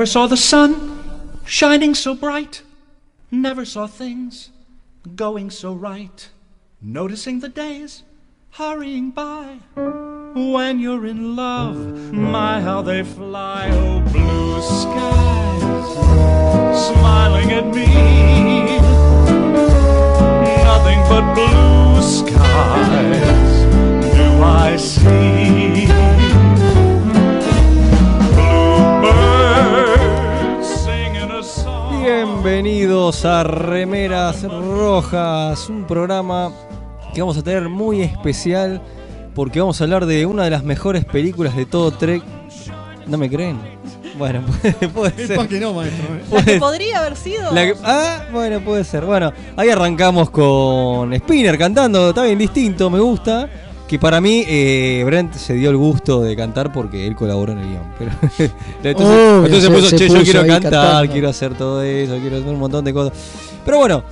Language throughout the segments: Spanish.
Never saw the sun shining so bright. Never saw things going so right. Noticing the days hurrying by. When you're in love, my how they fly. Oh, blue skies smiling at me. Nothing but blue Bienvenidos a Remeras Rojas, un programa que vamos a tener muy especial porque vamos a hablar de una de las mejores películas de todo Trek. ¿No me creen? Bueno, puede, puede Es ser. que no, maestro. eh. La que podría haber sido. la que- ah, bueno, puede ser. Bueno, ahí arrancamos con Spinner cantando, está bien distinto, me gusta. Que para mí eh, Brent se dio el gusto de cantar porque él colaboró en el guion. Pero, entonces, Obvio, entonces se- se puso, se che, yo quiero cantar, cantando". quiero hacer todo eso, quiero hacer un montón de cosas. Pero bueno,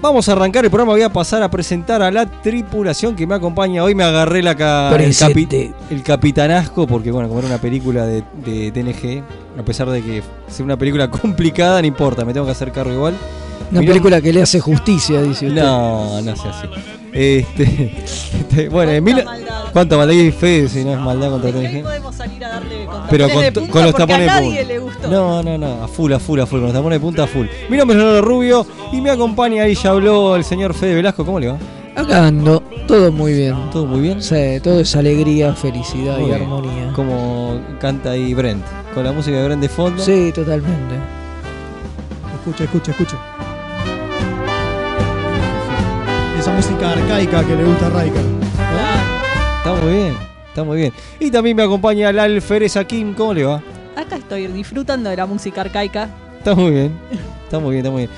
vamos a arrancar el programa. Voy a pasar a presentar a la tripulación que me acompaña. Hoy me agarré la ca- el, capi- el capitanasco porque, bueno, como era una película de, de TNG, a pesar de que sea una película complicada, no importa, me tengo que hacer cargo igual. Una Mirá- película que le hace justicia, dice usted. No, no sea así. Este, este, bueno, Cuánta Emilio, maldad. ¿cuánta maldad hay fe si no es maldad contra hoy TNG? podemos salir a darle con Pero con, de to- punta con los tapones a de nadie punta. le gustó. No, no, no, a full, a full, a full, con los tapones de punta a full. Mi nombre es Leonardo Rubio y me acompaña ahí, ya habló el señor Fede Velasco, ¿cómo le va? Acá ando, todo muy bien. ¿Todo muy bien? Sí, todo es alegría, felicidad Muy y bien. armonía. Como canta ahí Brent, con la música de Brent de fondo. Sí, totalmente. Escucha, escucha, escucha. Esa música arcaica que le gusta a Raika. Está muy bien, está muy bien. Y también me acompaña la alfereza Kim, ¿cómo le va? Acá estoy disfrutando de la música arcaica. Está muy bien, está muy bien, está muy bien.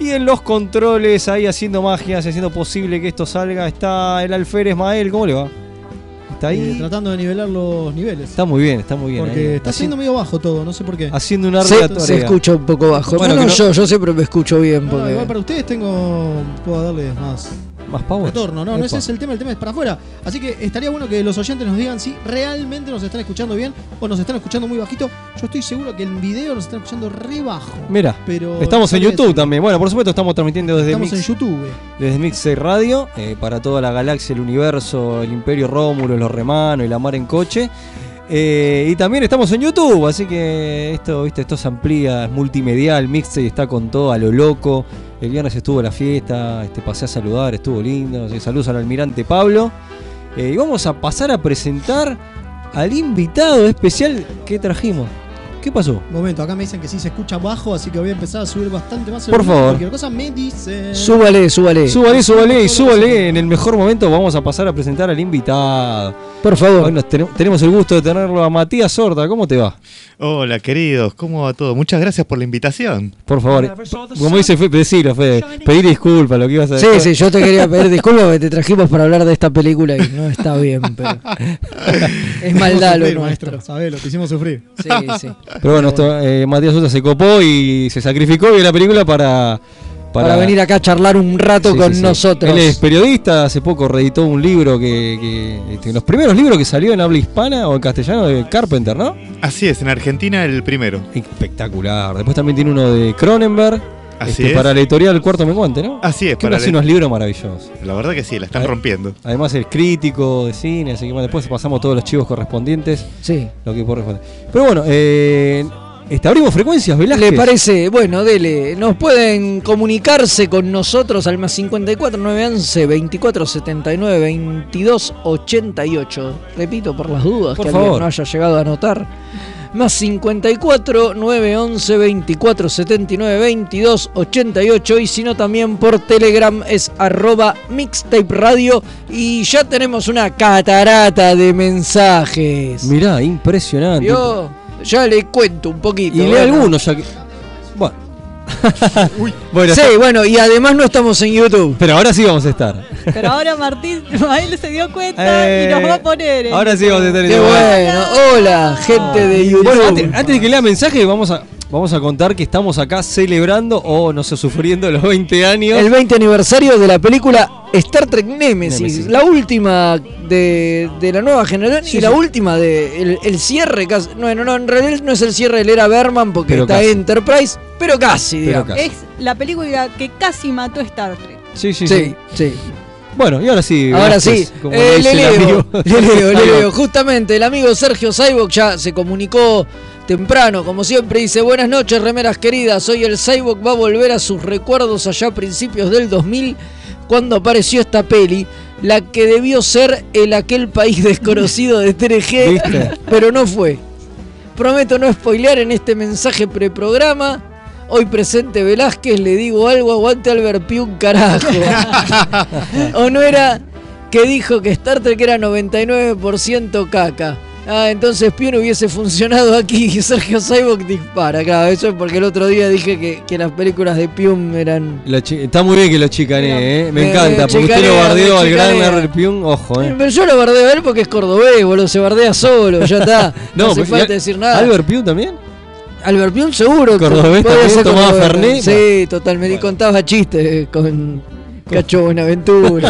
Y en los controles, ahí haciendo magias, haciendo posible que esto salga, está el alférez Mael, ¿cómo le va? Está Eh, ahí. tratando de nivelar los niveles. Está muy bien, está muy bien. porque ahí. está Haci- siendo medio bajo todo, no sé por qué. Haciendo una Se, se escucha un poco bajo. Bueno, no, no, que no- yo, yo siempre me escucho bien No, no, porque. igual para ustedes tengo. Puedo darle más Más power. retorno. No, no ese es el tema, el tema es para afuera. Así que estaría bueno que los oyentes nos digan si realmente nos están escuchando bien o nos están escuchando muy bajito. Yo estoy seguro que en video nos están escuchando re bajo. Mira, Pero estamos en YouTube decir. también. Bueno, por supuesto, estamos transmitiendo desde Estamos Mix, en YouTube. desde Mixer Radio eh, para toda la galaxia, el universo, el Imperio Rómulo, los Remanos y la mar en coche. Eh, y también estamos en YouTube, así que esto, viste, esto se amplía, es multimedial, Mixer está con todo a lo loco. El viernes estuvo la fiesta, este, pasé a saludar, estuvo lindo. saludos al almirante Pablo. Eh, y vamos a pasar a presentar al invitado especial que trajimos. ¿Qué pasó? Momento, acá me dicen que sí se escucha bajo, así que voy a empezar a subir bastante más el Por favor. Cualquier cosa me dicen. Súbale, súbale. Súbale, súbale y súbale. En el mejor momento vamos a pasar a presentar al invitado. Por Hoy favor. nos ten- tenemos el gusto de tenerlo a Matías Sorda. ¿Cómo te va? Hola queridos, ¿cómo va todo? Muchas gracias por la invitación. Por favor. Como dice Fede, decilo, Fede. Pedir disculpas, lo que ibas a Sí, decir. sí, yo te quería pedir disculpas porque te trajimos para hablar de esta película y no está bien, pero. es maldad lo nuestro. maestro, sabés, lo que hicimos sufrir. Sí, sí. Pero bueno, esto, eh, Matías Sorda se copó y se sacrificó y la película para, Para, venir acá a charlar un rato Sí, con sí, sí. nosotros. Él es periodista, hace poco reeditó un libro que, que este, los primeros libros que salió en habla hispana o en castellano de Carpenter, ¿no? Así es, en Argentina el primero. Espectacular. Después también tiene uno de Cronenberg, Así este, es. para la editorial El Cuarto Menguante, ¿no? Así es, que para hace la- unos libros maravillosos. La verdad que sí, la están rompiendo. Además es crítico de cine, así que bueno, después pasamos todos los chivos correspondientes, Sí. lo que corresponde. Pero bueno, eh, Este, abrimos frecuencias, Velázquez. ¿Le parece? Bueno, dele. Nos pueden comunicarse con nosotros al más 54 911 24 79 22 88. Repito por las dudas Por que favor. alguien no haya llegado a anotar. Más 54 911 24 79 22 88 y si no también por Telegram es arroba mixtape radio y ya tenemos una catarata de mensajes. Mirá, impresionante. Yo ya le cuento un poquito. y lee algunos ya que. Bueno. bueno, Sí, bueno, y además no estamos en YouTube. pero ahora sí vamos a estar. Pero ahora Martín, él se dio cuenta Eh, y nos va a poner. Ahora sí vamos a estar en Qué YouTube. bueno. Hola, gente de YouTube. Bueno, antes, antes de que lea mensaje, vamos a, vamos a contar que estamos acá celebrando o no sé, sufriendo los 20 años. El 20 aniversario de la película Star Trek Nemesis, Nemesis. la última de, de la nueva generación Sí, y la última de el, el cierre casi, no, no, no, en realidad no es el cierre del era Berman porque Pero está casi. Enterprise, pero casi, Pero digamos. casi. Es la película que casi mató Star Trek. Sí, sí, Sí, sí. sí. Bueno, y ahora sí. Ahora sí, como eh, le leo, le leo, le leo. Justamente el amigo Sergio Saibok ya se comunicó temprano, como siempre, dice, buenas noches, remeras queridas, hoy el Saibok va a volver a sus recuerdos allá a principios del 2000, cuando apareció esta peli, la que debió ser el aquel país desconocido de 3G, ¿Viste? pero no fue. Prometo no spoilear en este mensaje preprograma. Hoy presente Velázquez, le digo algo, aguante Albert Piun, carajo. ¿O no era que dijo que Star Trek era 99% caca? Ah, entonces Piun hubiese funcionado aquí y Sergio Saibok dispara. Claro, eso es porque el otro día dije que, que las películas de Piun eran... Está muy bien que lo chicanee, ¿eh? Me Me- encanta, porque usted lo bardeó al gran. Larry Piun, ojo, ¿eh? Pero yo lo bardeo a él porque es cordobés, boludo, se bardea solo, ya está. No, hace pero- falta ¿y- decir nada. ¿Albert Piun también? Albert Piun seguro. que Cordobés también, tomaba. Fernet. Sí, totalmente. Y contaba chistes con Cacho Buenaventura.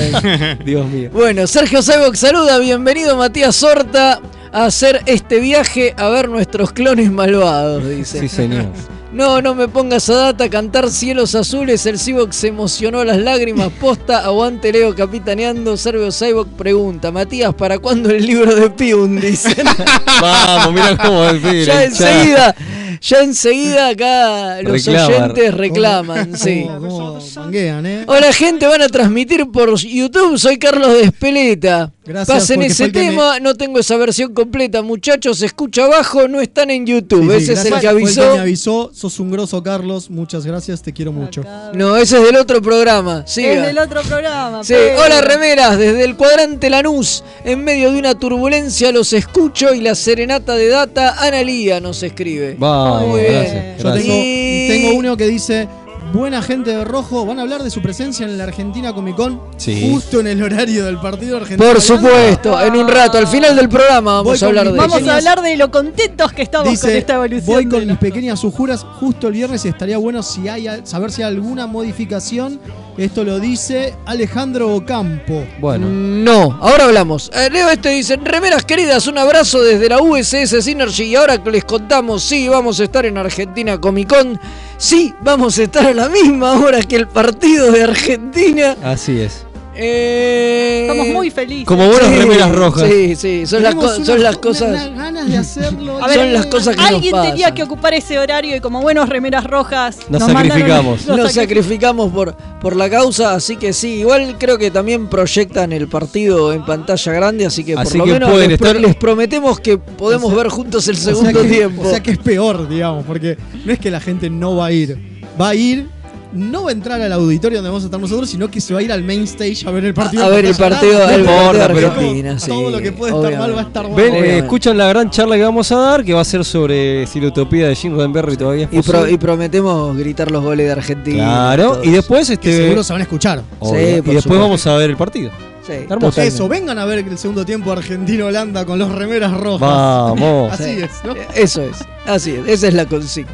Dios mío. bueno, Sergio Saibok saluda. Bienvenido Matías Sorta a hacer este viaje a ver nuestros clones malvados, dice. Sí, señor. No, no me pongas a data, cantar cielos azules, el Cyborg se emocionó a las lágrimas, posta, aguante Leo capitaneando, Sergio Cyborg pregunta, Matías, ¿para cuándo el libro de Piun? Dicen. Vamos, mira cómo pibe. ya enseguida, ya enseguida acá los oyentes reclaman, sí. ¿Cómo, cómo manguean, eh? Hola gente, van a transmitir por YouTube, soy Carlos de Espeleta. Gracias, Pasen ese el que tema, no tengo esa versión completa, muchachos, escucha abajo, no están en YouTube, Sí, sí, ese es el que fue avisó. me avisó. Sos un grosso, Carlos. Muchas gracias, te quiero mucho. No, ese es del otro programa, siga. Es del otro programa. Sí, pero- hola remeras, desde el cuadrante Lanús, en medio de una turbulencia los escucho y la serenata de data Analía nos escribe. Muy bien. gracias. Yo gracias. tengo, tengo uno que dice. Buena gente de rojo, van a hablar de su presencia en la Argentina Comic Con Sí. justo en el horario del partido argentino. Por supuesto, en un rato, al final del programa Voy vamos a hablar de Vamos a hablar de lo contentos que estamos con esta evolución. voy con mis pequeñas sujuras justo el viernes y estaría bueno si hay saber si hay alguna modificación. Esto lo dice Alejandro Ocampo. Bueno, No, ahora hablamos. Eh, Leo este dice, remeras queridas, un abrazo desde la USS Synergy y ahora que les contamos, sí, vamos a estar en Argentina Comic Con, sí, vamos a estar a la misma hora que el partido de Argentina. así es. Eh, Estamos muy felices. Como buenas Sí, remeras rojas. Sí, sí, son, las, co- una- son las cosas... ganas de hacerlo. A ver, son las cosas que Alguien nos tenía pasan. que ocupar ese horario y como buenos remeras rojas Nos sacrificamos. nos Nos sacri- sacrificamos por, por la causa, así que sí, igual creo que también proyectan el partido en pantalla grande, así que Así por lo que menos pueden les, estar- les prometemos que podemos O sea- ver juntos el O sea segundo que- tiempo. O sea que es peor, digamos, porque no es que la gente no va a ir. Va a ir, no va a entrar al auditorio donde vamos a estar nosotros, sino que se va a ir al main stage a ver el partido. A ver el partido, pero- sí, Todo lo que puede estar mal va a estar mal. Ven, eh, escuchan la gran charla que vamos a dar, que va a ser sobre si la utopía de Jim Roddenberry todavía es Y, pro- y prometemos gritar los goles de Argentina. Claro, todos. y después Que este seguro se van a escuchar. Sí, y después supuesto. vamos a ver el partido. Sí, Hermoso. Eso, vengan a ver el segundo tiempo Argentina-Holanda con los remeras rojas. Vamos. Así Sí. es, ¿no? Eso es, así es, esa es la consigna.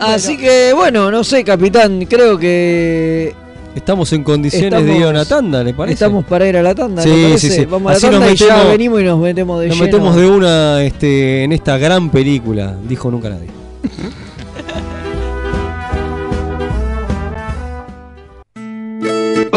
Así que bueno, no sé, capitán, creo que Estamos en condiciones de ir a una tanda, ¿le parece? estamos para ir a la tanda, Sí, sí, sí. Vamos a la Así nos tanda y ya metemos- venimos y nos metemos de Nos lleno. metemos de una este, en esta gran película, dijo nunca nadie.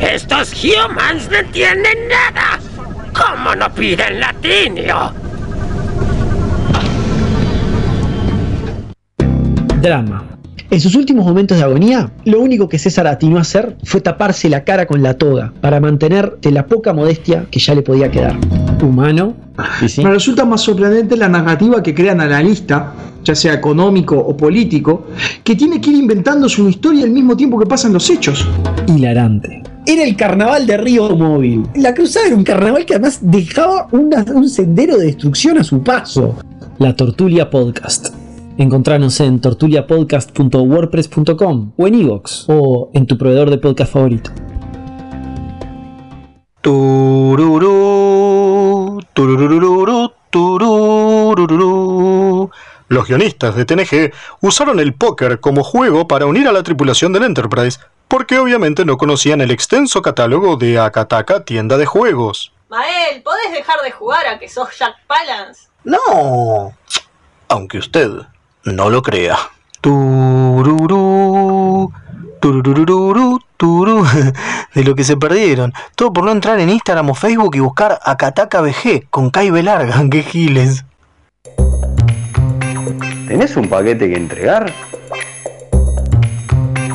Estos humans no entienden nada. ¿Cómo no piden latinio? Drama. En sus últimos momentos de agonía, lo único que César atinó a hacer fue taparse la cara con la toga para mantener de la poca modestia que ya le podía quedar. Humano. Me resulta más sorprendente la narrativa que crea el analista, ya sea económico o político, que tiene que ir inventando su historia al mismo tiempo que pasan los hechos. Hilarante. Era el carnaval de Río Móvil. La cruzada era un carnaval que además dejaba una- un sendero de destrucción a su paso. La Tortulia Podcast. Encontranos en tortuliapodcast.wordpress.com o en iVoox o en tu proveedor de podcast favorito. Tururú. Los guionistas de TNG usaron el póker como juego para unir a la tripulación del Enterprise, porque obviamente no conocían el extenso catálogo de Akataka tienda de juegos. Mael, ¿podés dejar de jugar a que sos Jack Palance? No, aunque usted no lo crea. Tururú, tururururu, turú. De lo que se perdieron. Todo por no entrar en Instagram o Facebook y buscar Akataka BG con Kai B larga. ¡Qué giles! ¿Tenés un paquete que entregar?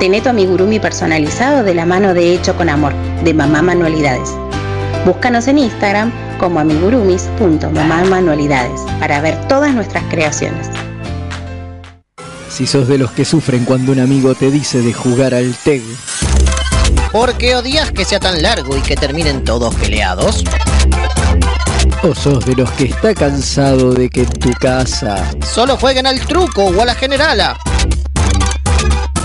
Tené tu amigurumi personalizado de la mano de Hecho con Amor, de Mamá Manualidades. Búscanos en Instagram como amigurumis.mamamanualidades para ver todas nuestras creaciones. Si sos de los que sufren cuando un amigo te dice de jugar al TEG. ¿Por qué odias que sea tan largo y que terminen todos peleados? O sos de los que está cansado de que en tu casa Solo jueguen al truco o a la generala.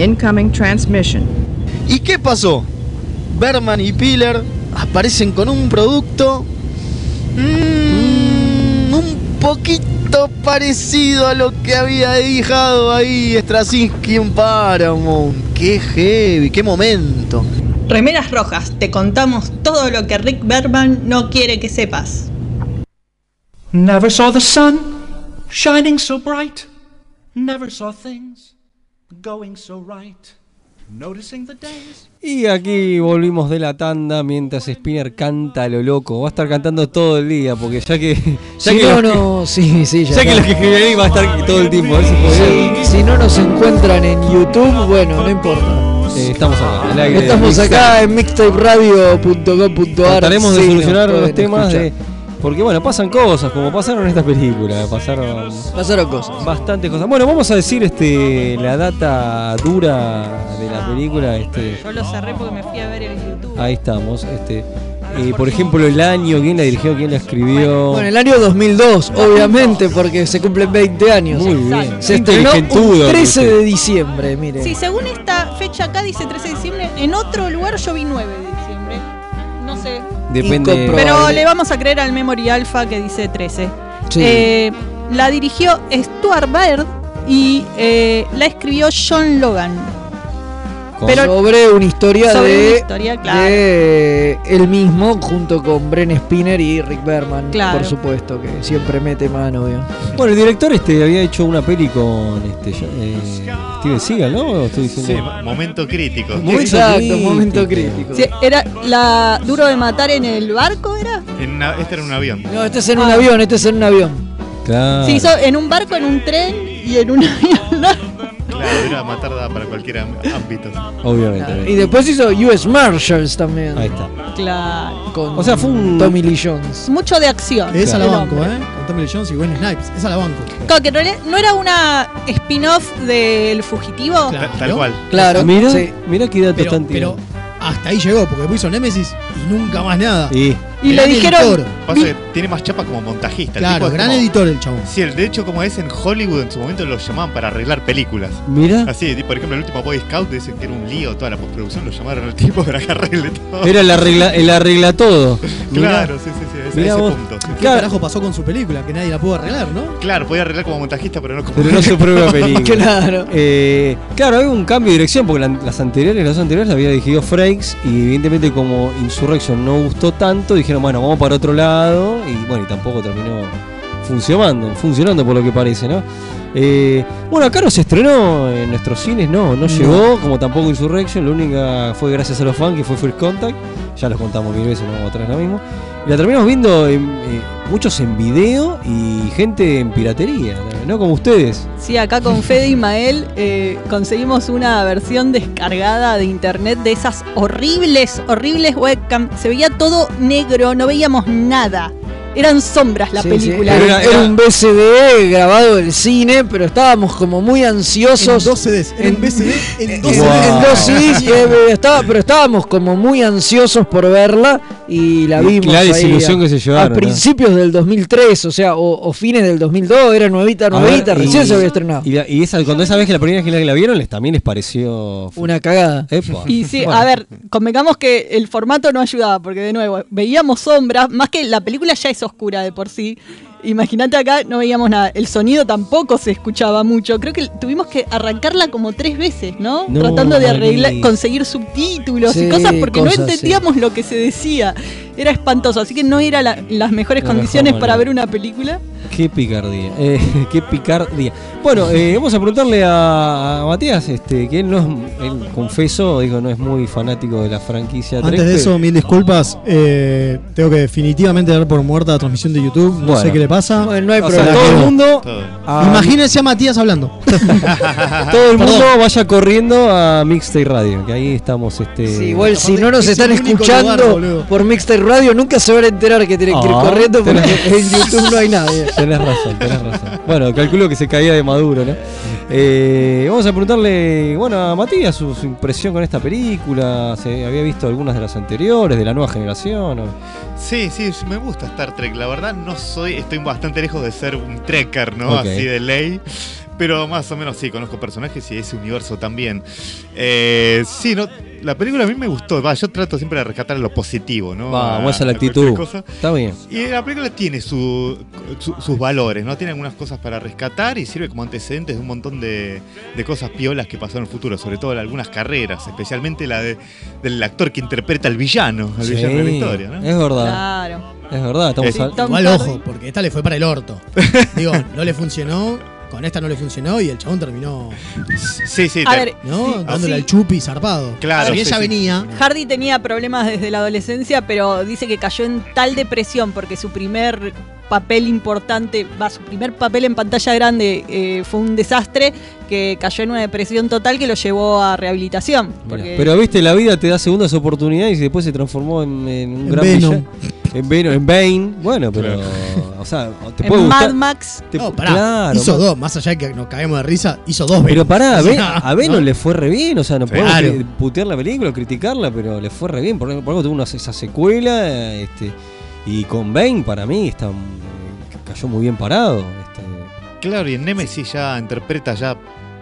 Incoming transmission. ¿Y qué pasó? Berman y Piller aparecen con un producto mm, un poquito parecido a lo que había dejado ahí Straczynski en Paramount. Qué heavy, qué momento. Remeras rojas, te contamos todo lo que Rick Berman no quiere que sepas. Never saw the sun shining so bright. Never saw things going so right. noticing the days. Y aquí volvimos de la tanda mientras Spinner canta a lo loco. Va a estar cantando todo el día porque ya que. Ya Si que no, los que- no, sí, sí, ya Ya que está. los que escriben ahí va a estar todo el tiempo. A ver si podemos. Si no nos encuentran en YouTube, bueno, no importa. Eh, estamos acá, al aire Estamos Mixtape. acá en mixtaperadio.com.ar. Trataremos de Sí, solucionar los temas escuchar. de. Porque bueno, pasan cosas, como pasaron en esta película. Pasaron. Pasaron cosas. Bastantes cosas. Bueno, vamos a decir este la data dura de la película. Este, Yo lo cerré porque me fui a ver el YouTube. ahí estamos. Este, eh, por ejemplo, el año, quién la dirigió, quién la escribió. Bueno, el año 2002, obviamente, porque se cumplen 20 años. Muy bien. Se estrenó un inteligentudo, 13 Luce. de diciembre, mire. Sí, según esta fecha acá dice 13 de diciembre. En otro lugar yo vi 9 de diciembre. No sé. Depende. Pero le vamos a creer al Memory Alpha que dice 13. Sí. Eh, la dirigió Stuart Baird y eh, la escribió John Logan. Pero sobre una historia sobre de, una historia, claro. de él mismo junto con Bren Spinner y Rick Berman, Claro. por supuesto, que siempre mete mano, obvio. Bueno, el director este había hecho una peli con este eh, Steven Seagal, ¿no? ¿O estoy diciendo? Sí, mo- momento crítico. Momento Exacto, crítico. momento crítico. Sí, era la duro de matar en el barco, ¿era? En una- este era un avión. No, este es en un Ah. avión, este es en un avión. Claro. Se hizo en un barco, en un tren y en un avión. Claro, era matar da para cualquier ámbito. Obviamente. Y después hizo US Marshals también. Ahí está. Claro. Con O sea, fue un- Tommy Lee Jones. Mucho de acción. Esa el la banco. ¿eh? Con Tommy Lee Jones y Gwen Snipes. Esa la banco. Claro, que en realidad no era una spin-off del fugitivo. Claro. Tal cual. Claro, Mira, sí. mira qué datos Pero, tan pero hasta ahí llegó, porque después hizo Nemesis y nunca más nada. Y Y le Gran dijeron. editor. Pasa que tiene más chapa como montajista. El Claro, tipo es gran como- editor el chabón. Sí, el- de hecho, como es en Hollywood, en su momento lo llamaban para arreglar películas. mira, Así, por ejemplo, el último Boy Scout dicen que era un lío toda la postproducción, lo llamaron al tipo para que arregle todo. era el arregla, el arregla todo. Mirá. Claro, sí, sí, sí, a ese, Mirá a ese vos. punto. sí. ¿Qué Claro. carajo pasó con su película? Que nadie la pudo arreglar, ¿no? Claro, podía arreglar como montajista, pero no como. Pero no su propia película. Claro. Eh, claro, hay un cambio de dirección porque la- las anteriores, las dos anteriores las había dirigido Frakes y evidentemente como Insurrection no gustó tanto, dijeron, bueno, vamos para otro lado y bueno, y tampoco terminó funcionando, funcionando por lo que parece, ¿no? Eh, bueno, acá no se estrenó en nuestros cines, no, no llegó, como tampoco Insurrection, la única fue gracias a los fans que fue First Contact, ya los contamos mil veces, no vamos a traer lo mismo. Y la terminamos viendo en, eh, muchos en video y gente en piratería, ¿no? Como ustedes. Sí, acá con Fede y Mael eh, conseguimos una versión descargada de internet de esas horribles, horribles webcam. Se veía todo negro, no veíamos nada. Eran sombras la Sí, película. Era, Era- era era- un BCD grabado del cine, pero estábamos como muy En ansiosos. dos CDs. Era un BCD en dos en, Wow. CDs. en dos CDs, eh, estaba, pero estábamos como muy ansiosos por verla y la Y vimos. la ahí desilusión a, que se llevaron, A ¿no? principios del 2003, o sea, o, o fines del 2002, era nuevita, A ver, nuevita, recién y- se había estrenado. Y, la- y esa, cuando esa vez que la primera vez que la, vieron, les, también les pareció. Una cagada. Epa. Y sí, Bueno. a ver, convengamos que el formato no ayudaba, porque de nuevo, veíamos sombras, más que la película ya es oscura de por sí. Imagínate acá, no veíamos nada. El sonido tampoco se escuchaba mucho. Creo que tuvimos que arrancarla como tres veces, ¿no? No, Tratando de arreglar, conseguir subtítulos Sí, y cosas porque cosas, no entendíamos lo que se decía. Era espantoso, así que no era la- las mejores condiciones para ver una película. Qué picardía. eh, qué picardía. Bueno, eh, vamos a preguntarle a, a Matías, este, que él no es, él confeso, digo, no es muy fanático de la franquicia Antes 3, de pero- eso, mil disculpas. eh, tengo que definitivamente dar por muerta la transmisión de YouTube. No Bueno. sé qué le pasa. Bueno, no hay O sea, todo el mundo. Todo. a- Imagínense a Matías hablando. todo el mundo Perdón. vaya corriendo a Mixtape Radio, que ahí estamos. Este, Sí, igual si no nos es están escuchando lugar, por Mixtape Radio, nunca se van a enterar que tienen que ir Ah, corriendo porque tenés- en YouTube no hay nadie. Tenés razón, tenés razón. Bueno, calculo que se caía de maduro, ¿no? Eh, vamos a preguntarle, bueno, a Matías su, su impresión con esta película. ¿Se había visto algunas de las anteriores, de la nueva generación? o- Sí, sí, me gusta Star Trek. La verdad, no soy. Estoy bastante lejos de ser un trekker, ¿no? Así de ley. Pero más o menos sí, conozco personajes y ese universo también. Eh, sí, no, la película a mí me gustó. Va, yo trato siempre de rescatar lo positivo, ¿no? Vamos, la A- a cualquier actitud. cosa. Está bien. Y la película tiene su- su- sus valores, ¿no? Tiene algunas cosas para rescatar y sirve como antecedentes de un montón de, de cosas piolas que pasaron en el futuro, sobre todo en algunas carreras, especialmente la de- del actor que interpreta al villano, al Sí, villano de la historia, ¿no? Es verdad. Claro. Es verdad, estamos Sí, al- Igual ojo, porque esta le fue para el orto. Digo, no le funcionó. Con esta no le funcionó y el chabón terminó. Sí, sí. A ver, ¿No? sí, Dándole sí. al chupi zarpado. Claro, Si ella sí. venía. Hardy tenía problemas desde la adolescencia, pero dice que cayó en tal depresión porque su primer papel importante, va, su primer papel en pantalla grande eh, fue un desastre, que cayó en una depresión total que lo llevó a rehabilitación. Porque- Pero viste, la vida te da segundas oportunidades y después se transformó en, en un En gran Venom. villano. En Venom, en Bane. Bueno, pero. O sea, te puede en gustar. Mad Max, te- No, pará. claro, hizo Mad- dos, más allá de que nos caemos de risa, hizo dos Pero Venoms. pará, a, a Venom ¿no? le fue re bien, o sea, no podemos Claro. putear la película, criticarla, pero le fue re bien. Por, por algo tuvo una, esa secuela, este, y con Bane para mí está, cayó muy bien parado. Este, Claro, y en Nemesis ya interpreta ya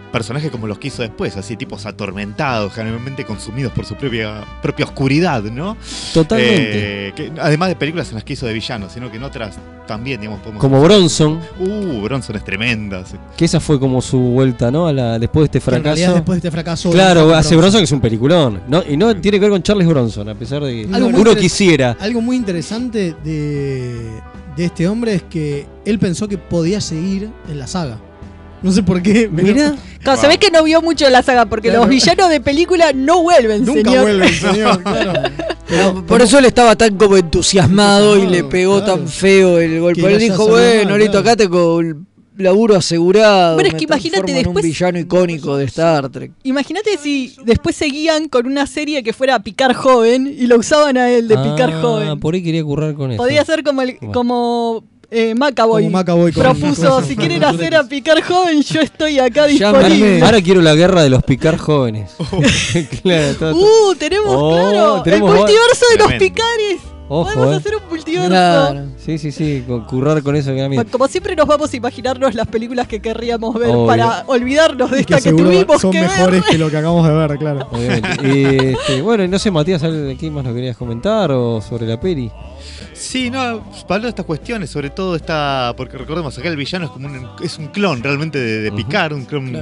personajes como los que hizo después, así tipos atormentados, generalmente consumidos por su propia, propia oscuridad, ¿no? Totalmente. Eh, que- además de películas en las que hizo de villano, sino que en otras también, digamos, podemos... Como Bronson, Uh, Bronson es tremenda. sí. que esa fue como su vuelta, ¿no? A la, después de este Que en realidad fracaso. después de este fracaso. Claro, Bronson- hace Bronson que es un peliculón. ¿no? Y no tiene que ver con Charles Bronson, a pesar de que Algo muy uno quisiera. Algo muy interesante de, de este hombre es que él pensó que podía seguir en la saga. No sé por qué. pero- Mira, Claro, se ve que no vio mucho la saga porque Claro. los villanos de película no vuelven, Nunca señor. vuelve el señor, claro. Pero por eso él estaba tan como entusiasmado y le pegó claro. tan feo el golpe. Él dijo, bueno, claro. acá tengo el laburo asegurado. Bueno, es que imagínate después- un villano icónico de Star Trek. Imagínate si después seguían con una serie que fuera Picar Joven y lo usaban a él de Picar Ah, Joven. por ahí quería currar con eso. Podía ser como el, Bueno. como eh, Macaboy. Como Macaboy con- Propuso, si quieren hacer a Picar Joven, yo estoy acá Llámame. disponible. Ahora quiero la guerra de los picar jóvenes. claro, todo- todo- Uh, tenemos, Oh, claro, tenemos el multiverso de los Tremendo. picares. Ojo, Podemos eh. hacer un multiverso. Claro. Sí, sí, sí, con currar con eso que. Bueno, Como siempre nos vamos a imaginarnos las películas que querríamos ver Obvio. para olvidarnos de Y esta que, seguro tuvimos son que mejores ver. que lo que acabamos de ver, claro. Obviamente. Y, este, bueno, y no sé, Matías, ¿algo de ¿qué más nos querías comentar o sobre la peli? Sí, no, hablando de estas cuestiones, sobre todo esta, porque recordemos, acá el villano es como un, es un clon realmente de, de Picard, un clon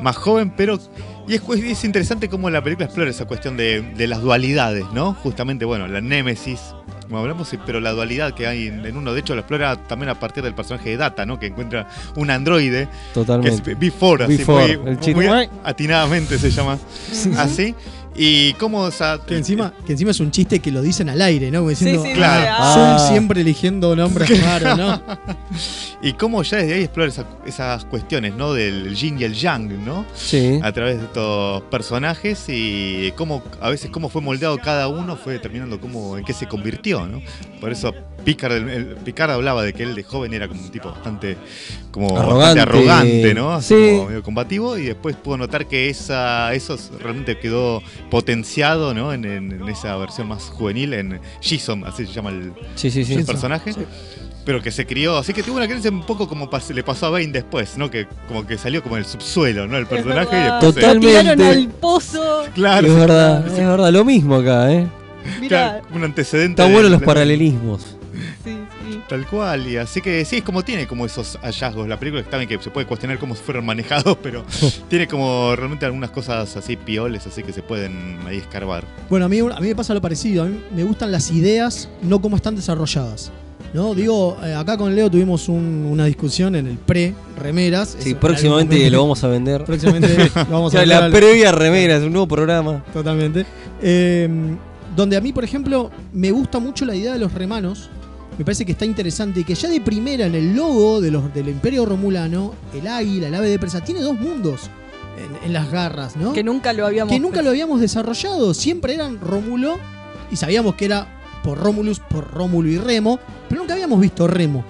más joven, pero y es, es interesante cómo la película explora esa cuestión de, de las dualidades, ¿no? Justamente, bueno, la némesis, como hablamos, sí, pero la dualidad que hay en, en uno, de hecho, lo explora también a partir del personaje de Data, ¿no? Que encuentra un androide, que Totalmente. es B4, así, B4, muy, muy atinadamente se llama así. Y cómo, o sea, Que encima, que encima es un chiste que lo dicen al aire, ¿no? Como diciendo, Sí, sí, Claro. ah, Zoom Ah. siempre eligiendo nombres raros, ¿no? Y cómo ya desde ahí explora esa- esas cuestiones, ¿no? Del yin y el yang, ¿no? Sí. A través de estos personajes y cómo a veces cómo fue moldeado cada uno fue determinando cómo en qué se convirtió, ¿no? Por eso Picard, el- el- Picard hablaba de que él de joven era como un tipo bastante como Arrogante. bastante arrogante, ¿no? Así Sí. como medio combativo y después pudo notar que esa eso realmente quedó potenciado, ¿no? En, en- en esa versión más juvenil en Jason, así se llama el, Sí, sí, sí. el personaje. Pero que se crió, así que tuvo una creencia un poco como pas- le pasó a Bane después, ¿no? Que como que salió como el subsuelo, ¿no? El personaje y después se- Lo tiraron Totalmente. al pozo. Claro, es verdad, es verdad, lo mismo acá, ¿eh? un antecedente. Está bueno los de- paralelismos. Tal cual, y así que sí, es como tiene como esos hallazgos. La película está bien que se puede cuestionar cómo fueron manejados, pero tiene como realmente algunas cosas así pioles, así que se pueden ahí escarbar. Bueno, a mí, a mí me pasa lo parecido. A mí me gustan las ideas, no cómo están desarrolladas. ¿No? Digo, eh, acá con Leo tuvimos un- una discusión en el pre-remeras. Sí, Eso, próximamente lo vamos a vender. Próximamente lo vamos a vender la previa remera, es un nuevo programa. Totalmente. Eh, donde a mí, por ejemplo, me gusta mucho la idea de los remanos. Me parece que está interesante que ya de primera en el logo de los, del Imperio Romulano, el águila, el ave de presa, tiene dos mundos en, en las garras, ¿no? Que nunca lo habíamos que nunca lo habíamos desarrollado. Siempre eran Rómulo y sabíamos que era por Rómulus, por Rómulo y Remo, pero nunca habíamos visto Remo.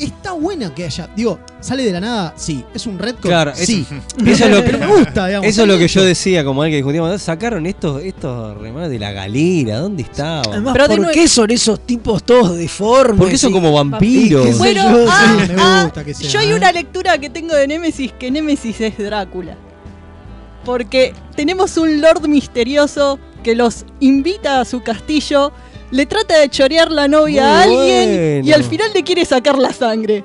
Está buena que haya, digo, sale de la nada, sí, es un red Claro, es- sí. Eso es lo que me gusta, digamos. Eso es lo que yo decía, como alguien que discutíamos. Sacaron estos, estos remanes de la galera, ¿dónde estaban? Además, Pero de ¿por qué son esos tipos todos deformes? Porque son como vampiros. qué Bueno, yo, ah, sí. me ah, gusta que sea, yo hay ¿eh? una lectura que tengo de Némesis que Némesis es Drácula. Porque tenemos un lord misterioso que los invita a su castillo, le trata de chorear la novia a alguien y al final le quiere sacar la sangre.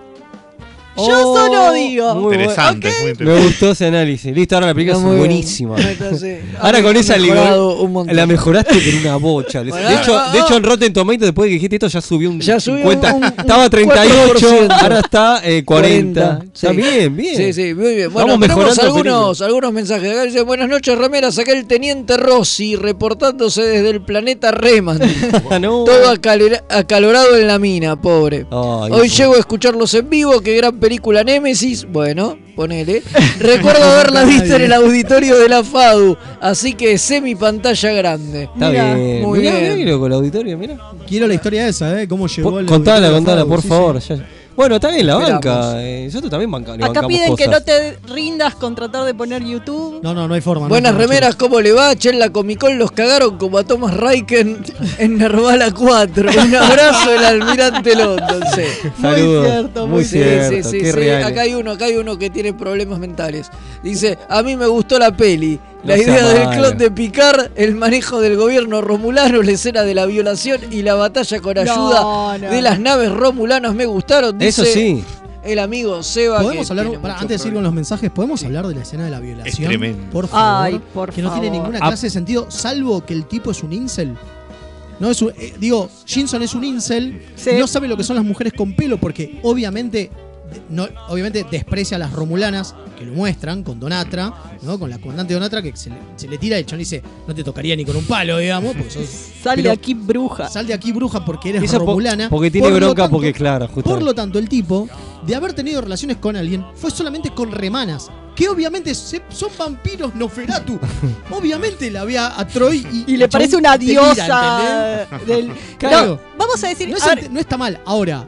Yo Oh, solo digo. muy Interesante, muy Me interesante. gustó ese análisis. Listo, ahora la película Está es buenísima. Ahora con esa mejorado la mejoraste con una bocha. De hecho, de hecho en Rotten Tomatoes después de que dijiste esto ya subió un Ya subió 50. un- un Estaba 38, 4%. ahora está eh, 40. Está sí. bien, bien. Sí, sí, muy bien. Bueno, tenemos mejorando algunos, algunos mensajes. Acá dice, buenas noches, remeras. Acá el teniente Rossi, reportándose desde el planeta Reman. No. Todo acalorado en la mina, pobre. Hoy llego a escucharlos en vivo, qué gran película Némesis. Bueno, ponele. Recuerdo haberla visto en el auditorio de la FADU, así que semi pantalla grande. Está Mirá, bien. Muy Mirá, bien. mirá el auditorio, mira. Quiero la historia esa, ¿eh? ¿Cómo llegó el Contala, contala, por sí, favor. sí. ya. Bueno, está bien la banca. eh, nosotros también banca, le Acá bancamos piden que cosas. no te rindas con tratar de poner YouTube. No, no, no hay forma. no Buenas hay forma, remeras, ¿cómo le va? Che, en la Comic Con los cagaron como a Thomas Raiken en Nervala 4. Un abrazo del almirante London, sí. Saludos. cierto, muy Sí, cierto. sí, sí, qué sí. real. Acá hay uno, acá hay uno que tiene problemas mentales. Dice, a mí me gustó la peli. La No idea del clon de Picard, el manejo del gobierno romulano, la escena de la violación y la batalla con ayuda No, no. de las naves romulanas me gustaron. Dice Eso sí. El amigo Seba. ¿Podemos que hablar, muchos antes de ir con los mensajes, ¿podemos hablar de la escena de la violación? tremendo. Por favor. Ay, por que no tiene ninguna Ah. clase de sentido, salvo que el tipo es un incel. No es un- eh, digo, Shinson es un incel, Sí. no sabe lo que son las mujeres con pelo, porque obviamente, no, obviamente desprecia a las romulanas, que lo muestran con Donatra, ¿no? Con la comandante Donatra, que se le, se le tira y el chabón dice, no te tocaría ni con un palo, digamos, porque sos. Sal de aquí, bruja. Sal de aquí, bruja, porque eres Eso po- romulana. porque tiene Por bronca, tanto- porque claro, Por justamente. lo tanto, el tipo, de haber tenido relaciones con alguien, fue solamente con remanas. Que obviamente se- son vampiros Noferatu. obviamente la ve a, Troy y. Y le parece una diosa. Claro. No, vamos a decir. No, es a ante- ver, no está mal. Ahora,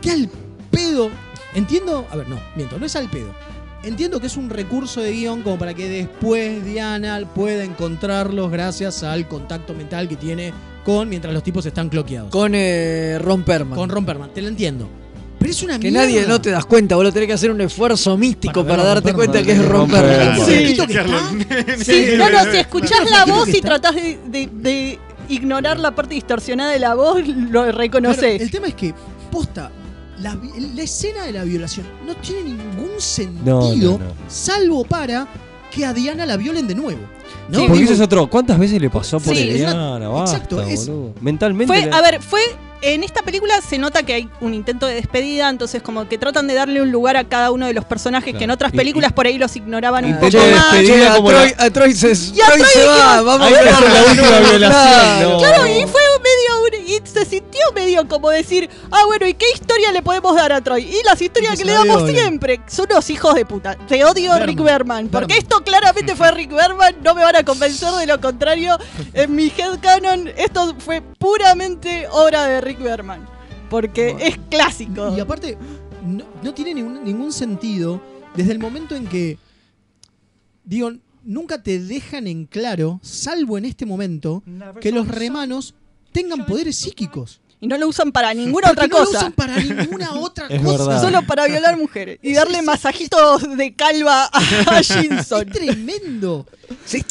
¿qué al pedo? Entiendo. A ver, no, miento, no es al pedo. Entiendo que es un recurso de guion como para que después Diana pueda encontrarlos gracias al contacto mental que tiene con mientras los tipos están cloqueados. Con eh, Ron Perlman. Con Ron Perlman, te lo entiendo. Pero es una Que mierda. nadie no te das cuenta, vos lo tenés que hacer un esfuerzo místico Para darte cuenta que es. Sí. Sí, no, no, si escuchás la voz y tratás de, de- de ignorar la parte distorsionada de la voz, lo reconoces. el tema es que, posta, la, vi- la escena de la violación no tiene ningún sentido, No, no, no. salvo para que a Diana la violen de nuevo. ¿no? Sí, porque Digo, eso es otro. ¿Cuántas veces le pasó por Sí, el una- Diana? Basta, exacto, es-. Mentalmente. Fue, la- a ver, fue. En esta película se nota que hay un intento de despedida, entonces como que tratan de darle un lugar a cada uno de los personajes que en otras Y- películas por ahí los ignoraban un Intento poco más. despedida a, como Troy, la- a Troy se, Y a Troy Troy se va, vamos a ver la última violación. no. Claro, y fue un- Y se sintió medio como decir, ah, bueno, ¿y qué historia le podemos dar a Troy? Y las historias que le damos siempre son los hijos de puta. Te odio, Berman, Rick Berman. Porque Berman. esto claramente fue Rick Berman. No me van a convencer de lo contrario. En mi headcanon, esto fue puramente obra de Rick Berman. Porque es clásico. Y aparte, no, no tiene ningún, ningún sentido desde el momento en que, digo, nunca te dejan en claro, salvo en este momento, que los remanos tengan poderes psíquicos. Y no lo usan para ninguna Porque otra no lo cosa. usan para ninguna otra Es cosa. verdad. Solo para violar mujeres. Y darle masajitos de calva a Jinson. Es tremendo.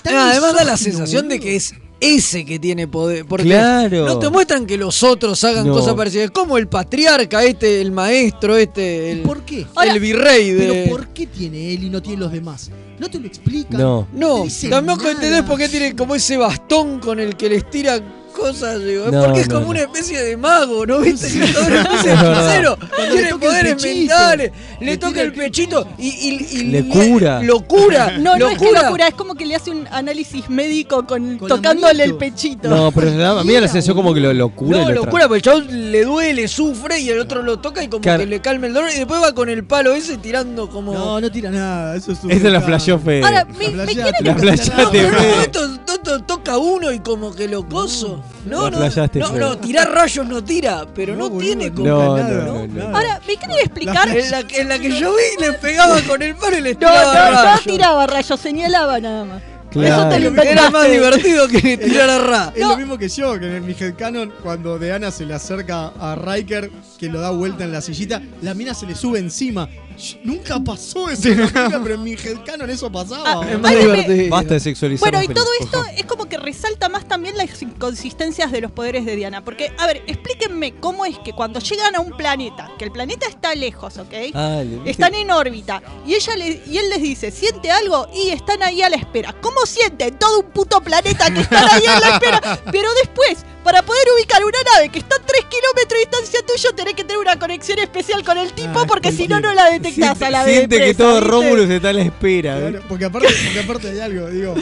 Tan además da la sensación de que es ese que tiene poder. Porque Claro. no te muestran que los otros hagan No. cosas parecidas. Como el patriarca, este, el maestro, este, el, ¿Por qué? el virrey de. Pero ¿por qué tiene él y no tiene los demás? No te lo explican. No. No, tampoco entendés por qué tiene como ese bastón con el que les tira cosas. Digo. Es No, porque es no, como no. una especie de mago, ¿no viste? Que es una especie de hechicero. Tiene poderes pechito, mentales. Le le toca el pechito y, y- y Le cura. Lo cura. No, no es que locura, es como que le hace un análisis médico con, tocándole el pechito. No, pero a mí me la sensación como que lo, lo cura. y No, lo cura, porque el chabón le duele, sufre y el otro lo toca y como Claro. que le calma el dolor y después va con el palo ese tirando como. No, no tira nada. Eso es Esa es la flasheó Fede. Ahora, me, La me quieren La No, Fede. esto, esto toca uno y como que lo coso. No, no, no, no, tirar rayos no tira, pero no, boludo, tiene como. No, nada, no, no, no. nada. Ahora, me quieren explicar. En la, en la que yo vi le pegaba con el palo y le tiraba no, no rayos. tiraba rayos, señalaba nada más. Claro. Eso te lo. Era más divertido que tirar a ra. Es lo mismo que yo, que en mi headcanon, cuando Deanna se le acerca a Riker, que lo da vuelta en la sillita, la mina se le sube encima. Nunca pasó eso en la película, pero en mi headcanon eso pasaba. Es más divertido. Basta de sexualizar. Bueno, y todo esto es como que resalta más también las inconsistencias de los poderes de Diana. Porque, a ver, explíquenme cómo es que cuando llegan a un planeta, que el planeta está lejos, ¿ok? Ah, Están en órbita y ella le- y él les dice, ¿siente algo? Y están ahí a la espera. ¿Cómo sienten todo un puto planeta que están ahí a la espera? Pero después, para poder ubicar una nave que está a 3 kilómetros de distancia tuyo, tenés que tener una conexión especial con el tipo porque si no, no la detectás Siente, a la siente que presa, todo ¿viste? Rómulo se está a la espera. Claro, porque aparte, porque aparte hay algo, digo.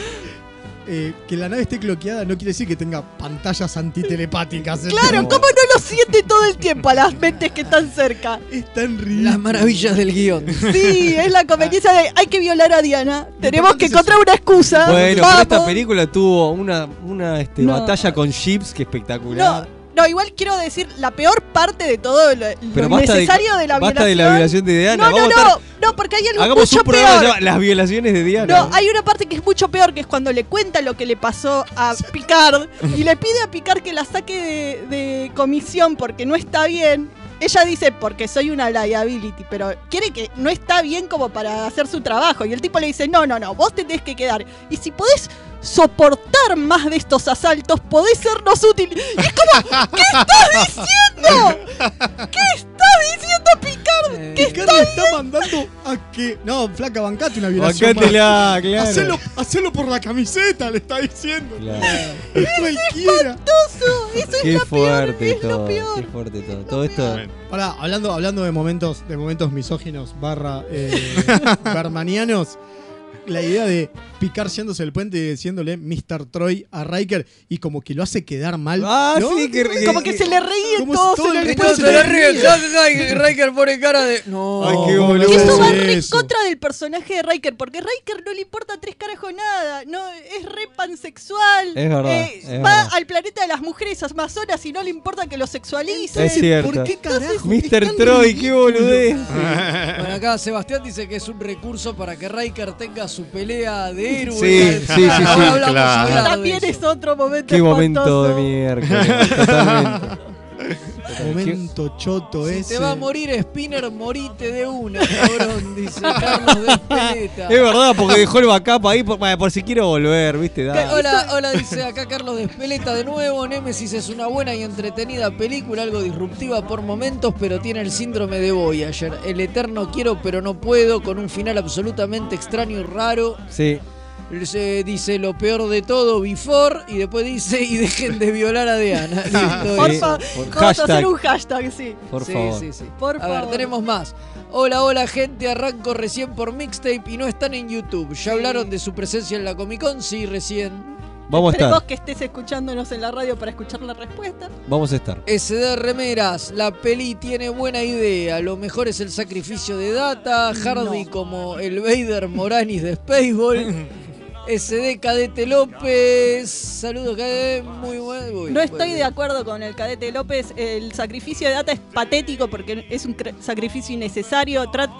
Eh, que la nave esté cloqueada no quiere decir que tenga pantallas antitelepáticas. Claro, ¿cómo no lo siente todo el tiempo a las mentes que están cerca? Es tan ridículo. Las maravillas del guion. Sí, es la conveniencia de hay que violar a Diana. Tenemos que encontrar una excusa. Bueno, pero esta película tuvo una, una este, No. batalla con Chips que espectacular. No, no, igual quiero decir la peor parte de todo lo, de- necesario de, la basta violación. de la violación de Diana, No, no, no, estar- no, porque hay algo Hagamos mucho un programa que se peor. llama Las violaciones de Diana. No, hay una parte que es mucho peor, que es cuando le cuenta lo que le pasó a Picard y le pide a Picard que la saque de, de comisión porque no está bien. Ella dice, porque soy una liability, pero quiere que no está bien como para hacer su trabajo. Y el tipo le dice, no, no, no, vos te tenés que quedar. Y si podés soportar más de estos asaltos, podés sernos útil. Y es como, ¿qué estás diciendo? ¿Qué estás diciendo, Picard? ¿Qué Picard le está mandando a que. No, flaca, bancate una violación. Bancátela, claro. Hacelo, hacelo por la camiseta, le está diciendo. Claro. Es cualquiera. Eso Qué fuerte todo, qué fuerte todo. Todo esto. Pará, hablando, hablando de momentos, de momentos misóginos barra eh, bermanianos, la idea de picar yéndose el puente y diciéndole Mr. Troy a Riker y como que lo hace quedar mal. Ah, ¿no? sí, que- Como que se le Como todos todo se le ríe. Riker pone cara de. No. Ay, qué Y boludo. eso va en contra del personaje de Riker, porque Riker no le importa tres carajos nada, no es re pansexual. Es verdad, eh, es va verdad. al planeta de las mujeres amazonas y no le importa que lo sexualicen. Es cierto. ¿Por qué carajo? Mr. Troy, qué boludez. Bueno, acá Sebastián dice que es un recurso para que Riker tenga su pelea de héroe. Sí, sí, sí, sí, Ahora hablamos claro. También es otro momento Qué momento de miércoles. Totalmente. Momento choto Si ese. te va a morir Spinner, morite de una, cabrón, dice Carlos de Espeleta. Es verdad, porque dejó el backup ahí por, por si quiero volver, ¿viste? Da. Hola, hola, dice acá Carlos de Espeleta de nuevo. Nemesis es una buena y entretenida película, algo disruptiva por momentos, pero tiene el síndrome de Voyager. El eterno quiero pero no puedo, con un final absolutamente extraño y raro. Sí. Se dice lo peor de todo, before, y después dice y dejen de violar a Diana. Listo, Por eso. fa- por Vamos a hacer un hashtag, sí. Por sí, favor. sí, sí. Por a ver, favor. tenemos más. Hola, hola gente, arranco recién por mixtape y no están en YouTube. ¿Ya hablaron de su presencia en la Comic Con? Sí, recién. Vamos a Esperemos estar. que estés escuchándonos en la radio para escuchar la respuesta. Vamos a estar. SD Remeras, la peli tiene buena idea. Lo mejor es el sacrificio de Data. Hardy como el Vader Moranis de Spaceball. SD Cadete López. Saludos, Cadete. Muy bueno. Uy, No estoy bueno. de acuerdo con el cadete López. El sacrificio de data es patético porque es un sacrificio innecesario. Trat-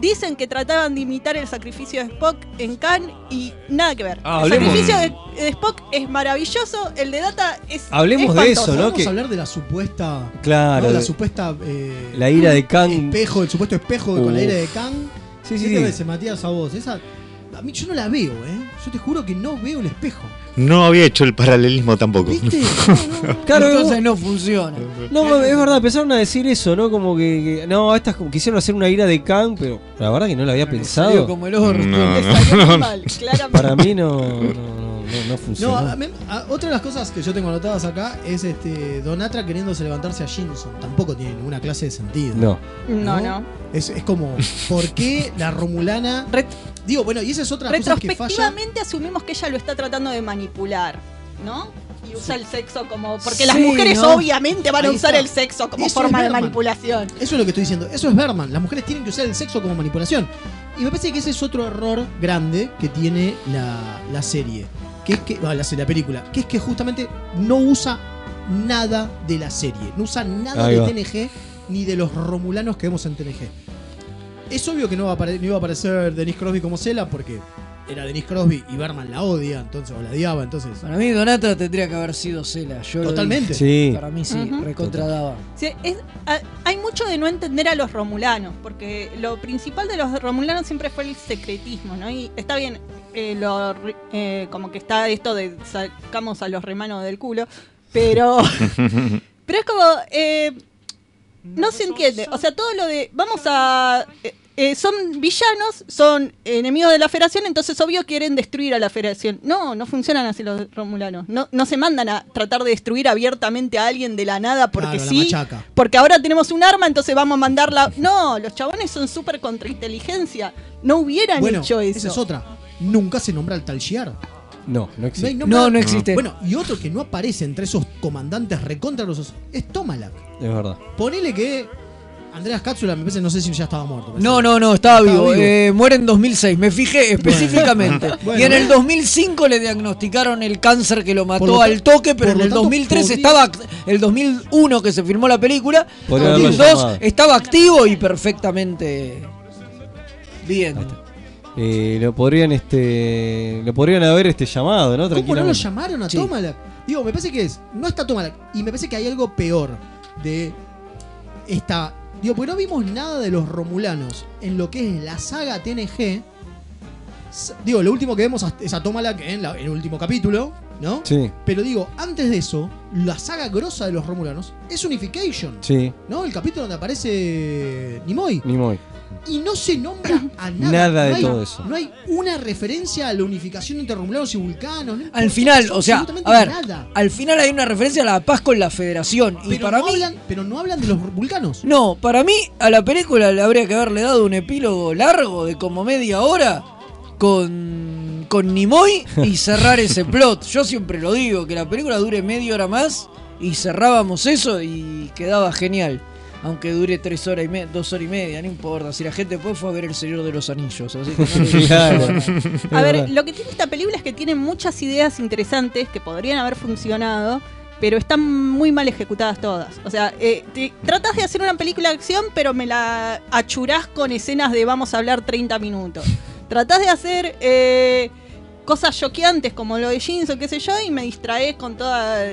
Dicen que trataban de imitar el sacrificio de Spock en Khan y nada que ver. Ah, el sacrificio de, de Spock es maravilloso, el de Data es. Hablemos de eso, ¿no? Vamos Que- a hablar de la supuesta. Claro, ¿no? La de- supuesta. eh, La ira de Kang. Espejo, el supuesto espejo con la ira de Kang. Sí, ¿Qué sí, sí. Matías, a vos? Esa. A mí yo no la veo, ¿eh? Yo te juro que no veo el espejo. No había hecho el paralelismo tampoco. ¿Viste? Claro, Entonces no funciona. No, es verdad, empezaron a decir eso, ¿no? Como que, que- no, estas como quisieron hacer una ira de Kang, pero la verdad que no lo había pensado. como el. No, claramente. Para mí no, no, no, no, no funcionó. a a- otra de las cosas que yo tengo anotadas acá es este Donatra queriéndose levantarse a Jinson. Tampoco tiene ninguna clase de sentido. No. No, no. Es, es como, ¿por qué la Romulana? Digo, bueno, y esa es otra cosa que falla. Retrospectivamente asumimos que ella lo está tratando de manipular, ¿no? Y usa el sexo como. Porque las mujeres ¿no? obviamente van a usar el sexo como Eso forma de manipulación. Eso es lo que estoy diciendo. Eso es Berman. Las mujeres tienen que usar el sexo como manipulación. Y me parece que ese es otro error grande que tiene la, la serie. Que es que. ah, la, serie, la película. Que es que justamente no usa nada de la serie. No usa nada Ahí de va. TNG ni de los romulanos que vemos en TNG. Es obvio que no, va a apare- no iba a aparecer Denise Crosby como Cela porque era Denise Crosby y Berman la odia, entonces, o la odiaba, entonces. Para mí Donata tendría que haber sido Cela. Yo lo Totalmente. dije. Sí. Para mí sí, Ujú. recontradaba. Sí, es- ha- hay mucho de no entender a los romulanos, porque lo principal de los romulanos siempre fue el secretismo, ¿no? Y está bien, eh, lo eh, como que está esto de sacamos a los remanos del culo, pero, pero es como, eh, no se entiende. O sea, todo lo de, vamos a... eh, eh, son villanos, son enemigos de la federación, entonces obvio quieren destruir a la federación. No, no funcionan así los romulanos. No, no se mandan a tratar de destruir abiertamente a alguien de la nada porque Claro, la sí. machaca. Porque ahora tenemos un arma, entonces vamos a mandarla. No, los chabones son súper contrainteligencia. No hubieran Bueno, hecho eso. esa es otra. Nunca se nombra al tal Shiar. No, no existe. hay nombre- Bueno, y otro que no aparece entre esos comandantes recontra grosos es Tomalak. Es verdad. Ponele que Andreas Cápsula, me parece, no sé si ya estaba muerto. No, no, no, estaba, Estaba vivo. vivo. Eh, muere en 2006, me fijé específicamente. Bueno. y en el 2005 le diagnosticaron el cáncer que lo mató lo al toque, pero en el tanto, 2003 podría- estaba, el 2001 que se firmó la película, Podría haberlo 2002 llamado. estaba activo y perfectamente bien. Eh, lo podrían este lo podrían haber este llamado, ¿no? ¿Cómo no lo llamaron a Sí. Tomalak? Digo, me parece que es. No está Tomalak. Y me parece que hay algo peor de esta. Digo, porque no vimos nada de los Romulanos en lo que es la saga TNG. Digo, lo último que vemos es a Tomalak en, la- en el último capítulo, ¿no? Sí, Pero digo, antes de eso, la saga grosa de los Romulanos es Unification. sí, ¿No? El capítulo donde aparece Nimoy. ni muy. Y no se nombra a nada. Nada de No hay- todo eso. No hay una referencia a la unificación entre Romulanos y Vulcanos. no Al final, o sea, a ver, nada. al final hay una referencia a la paz con la federación. Y Pero, para no mí, hablan, pero no hablan de los vulcanos. No, para mí a la película le habría que haberle dado un epílogo largo de como media hora con, con Nimoy y cerrar ese plot. Yo siempre lo digo, que la película dure media hora más y cerrábamos eso y quedaba genial. Aunque dure tres horas y media, dos horas y media, no importa. Si la gente después fue a ver El Señor de los Anillos. Así que no Claro. A ver, lo que tiene esta película es que tiene muchas ideas interesantes que podrían haber funcionado, pero están muy mal ejecutadas todas. O sea, eh, te- tratas de hacer una película de acción, pero me la achurás con escenas de vamos a hablar 30 minutos. Tratás de hacer eh, cosas choqueantes como lo de jeans o qué sé yo, y me distraes con toda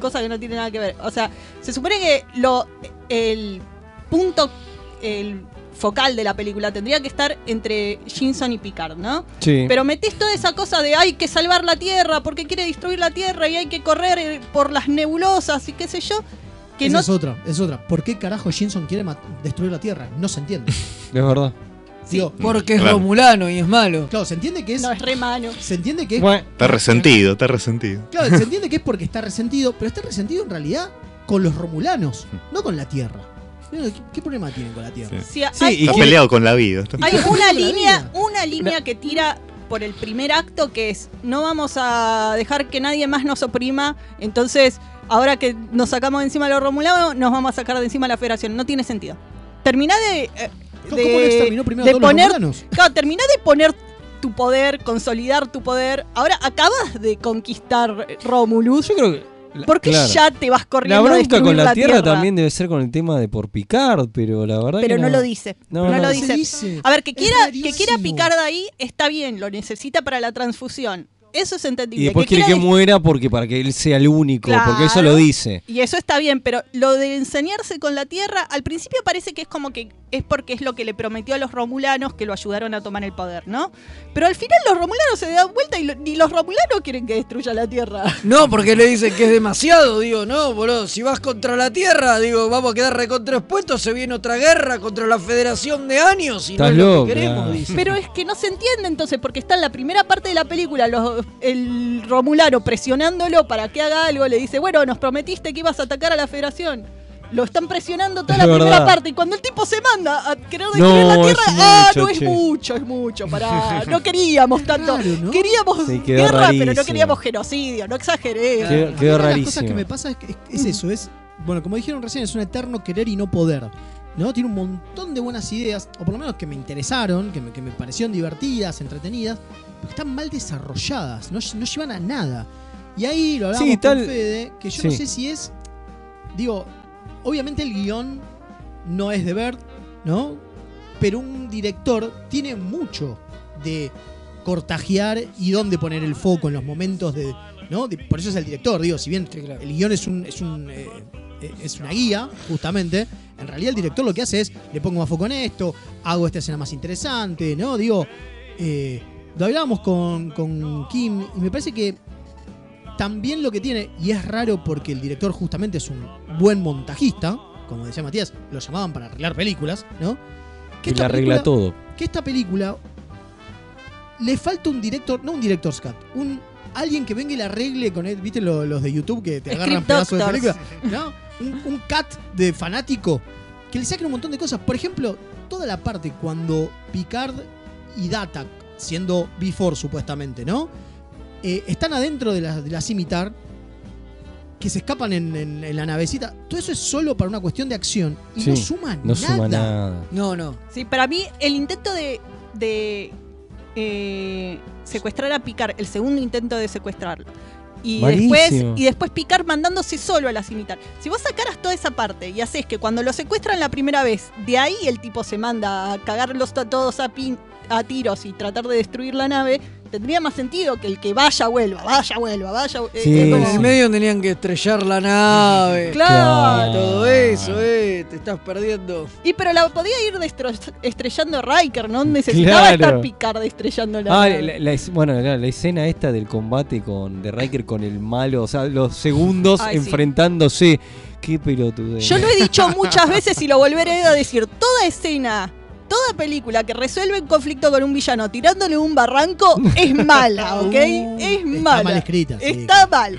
cosa que no tiene nada que ver. O sea, se supone que lo el punto el focal de la película tendría que estar entre Jinson y Picard, ¿no? Sí. Pero metés toda esa cosa de hay que salvar la Tierra porque quiere destruir la Tierra y hay que correr eh, por las nebulosas y qué sé yo. Que Esa no es otra, es otra. ¿Por qué carajo Jinson quiere destruir la Tierra? No se entiende. Es verdad. Digo, Porque es Claro. Romulano y es malo. Claro, se entiende que es. no es re mano. Se entiende que es. Está resentido, está resentido. Claro, se entiende que es porque está resentido, pero está resentido en realidad con los romulanos, no con la Tierra. ¿Qué, qué problema tienen con la Tierra? Sí, hay, Está peleado con la vida. hay ¿Qué una línea, una línea que tira por el primer acto que es no vamos a dejar que nadie más nos oprima, entonces ahora que nos sacamos de encima a los romulanos, nos vamos a sacar de encima a la federación. No tiene sentido. Terminá de... eh, ¿Cómo- cómo le exterminó primero a de todos los poner? Claro, terminá de poner tu poder, consolidar tu poder. Ahora acabas de conquistar Romulus. Yo creo que. ¿Por qué claro. ya te vas La corriendo a bronca destruir con la, la tierra, también debe ser con el tema de por Picard, pero la verdad Pero que no lo dice. No, No, no. lo dice. dice. A ver, que quiera, que quiera rarísimo. picar de ahí está bien, lo necesita para la transfusión. Eso es entendible. Y después quiere que muera porque para que él sea el único, porque eso lo dice. Y eso está bien, pero lo de enseñarse con la tierra, al principio parece que es como que es porque es lo que le prometió a los romulanos que lo ayudaron a tomar el poder, ¿no? Pero al final los romulanos se dan vuelta y lo- ni los romulanos quieren que destruya la tierra. No, porque le dicen que es demasiado. Digo, no, boludo, si vas contra la Tierra, digo, vamos a quedar recontraexpuestos. Se viene otra guerra contra la Federación de años y no es lo que queremos, dice. Pero es que no se entiende entonces, porque está en la primera parte de la película los- el romulano presionándolo para que haga algo, le dice, bueno, nos prometiste que ibas a atacar a la federación. Lo están presionando toda la Es primera verdad. parte y cuando el tipo se manda a querer destruir No, la Tierra, es ah, mucho, no es che. mucho, es mucho, pará, no queríamos tanto, queríamos Sí, quedó guerra, pero no rarísimo. quedamos genocidio, no exageré. Quedó- mí quedó una de las rarísimo. cosas que me pasa es, que es- es eso, es, bueno, como dijeron recién, es un eterno querer y no poder. ¿no? Tiene un montón de buenas ideas, o por lo menos que me interesaron, que me, que me parecieron divertidas, entretenidas, están mal desarrolladas, no, no llevan a nada. Y ahí lo hablamos Sí, tal- con Fede, que yo no sé si es, digo, obviamente el guion no es de Bert, ¿no? Pero un director tiene mucho de cortajear y dónde poner el foco en los momentos de. ¿no? De- por eso es el director, digo, si bien el guion es un. Es un eh, eh, es una guía, justamente. En realidad el director lo que hace es, le pongo más foco en esto, hago esta escena más interesante, ¿no? Digo, eh, lo hablábamos con, con Kim y me parece que también lo que tiene, y es raro porque el director justamente es un buen montajista, como decía Matías, lo llamaban para arreglar películas, ¿no? Que esta le arregla película- todo. Que esta película le falta un director, no un director's cut, un alguien que venga y le arregle con él, ¿viste lo- los de YouTube que te agarran Script pedazos de película? ¿No? Un, un cut de fanático que le saquen un montón de cosas. Por ejemplo, toda la parte cuando Picard y Data, siendo Before supuestamente, ¿no? Eh, están adentro de la, de la Scimitar, que se escapan en, en- en la navecita. Todo eso es solo para una cuestión de acción. Y no Sí, suma no nada. suma nada. No, no. Sí, para mí el intento de, de eh, secuestrar a Picard, el segundo intento de secuestrarlo. Y Malísimo. después, y después Picard mandándose solo a la cimitar. Si vos sacaras toda esa parte y haces que cuando lo secuestran la primera vez, de ahí el tipo se manda a cagarlos a todos a, pin- a tiros y tratar de destruir la nave, tendría más sentido que el que vaya, vuelva, vaya, vuelva, vaya. eh, Sí, como- En el medio tenían que estrellar la nave. Claro. Todo eso, eh. Te estás perdiendo. Y pero la podía ir estrellando Riker, no necesitaba Claro. estar Picard estrellando la Ah, nave. la, la es- bueno, la, la escena esta del combate con de Riker con el malo, o sea, los segundos Ay, sí. enfrentándose. Qué pelotudo. Yo lo he dicho muchas veces y lo volveré a decir. Toda escena, toda película que resuelve un conflicto con un villano tirándole un barranco es mala, ¿ok? es mala. mal escrita, sí. Está mal.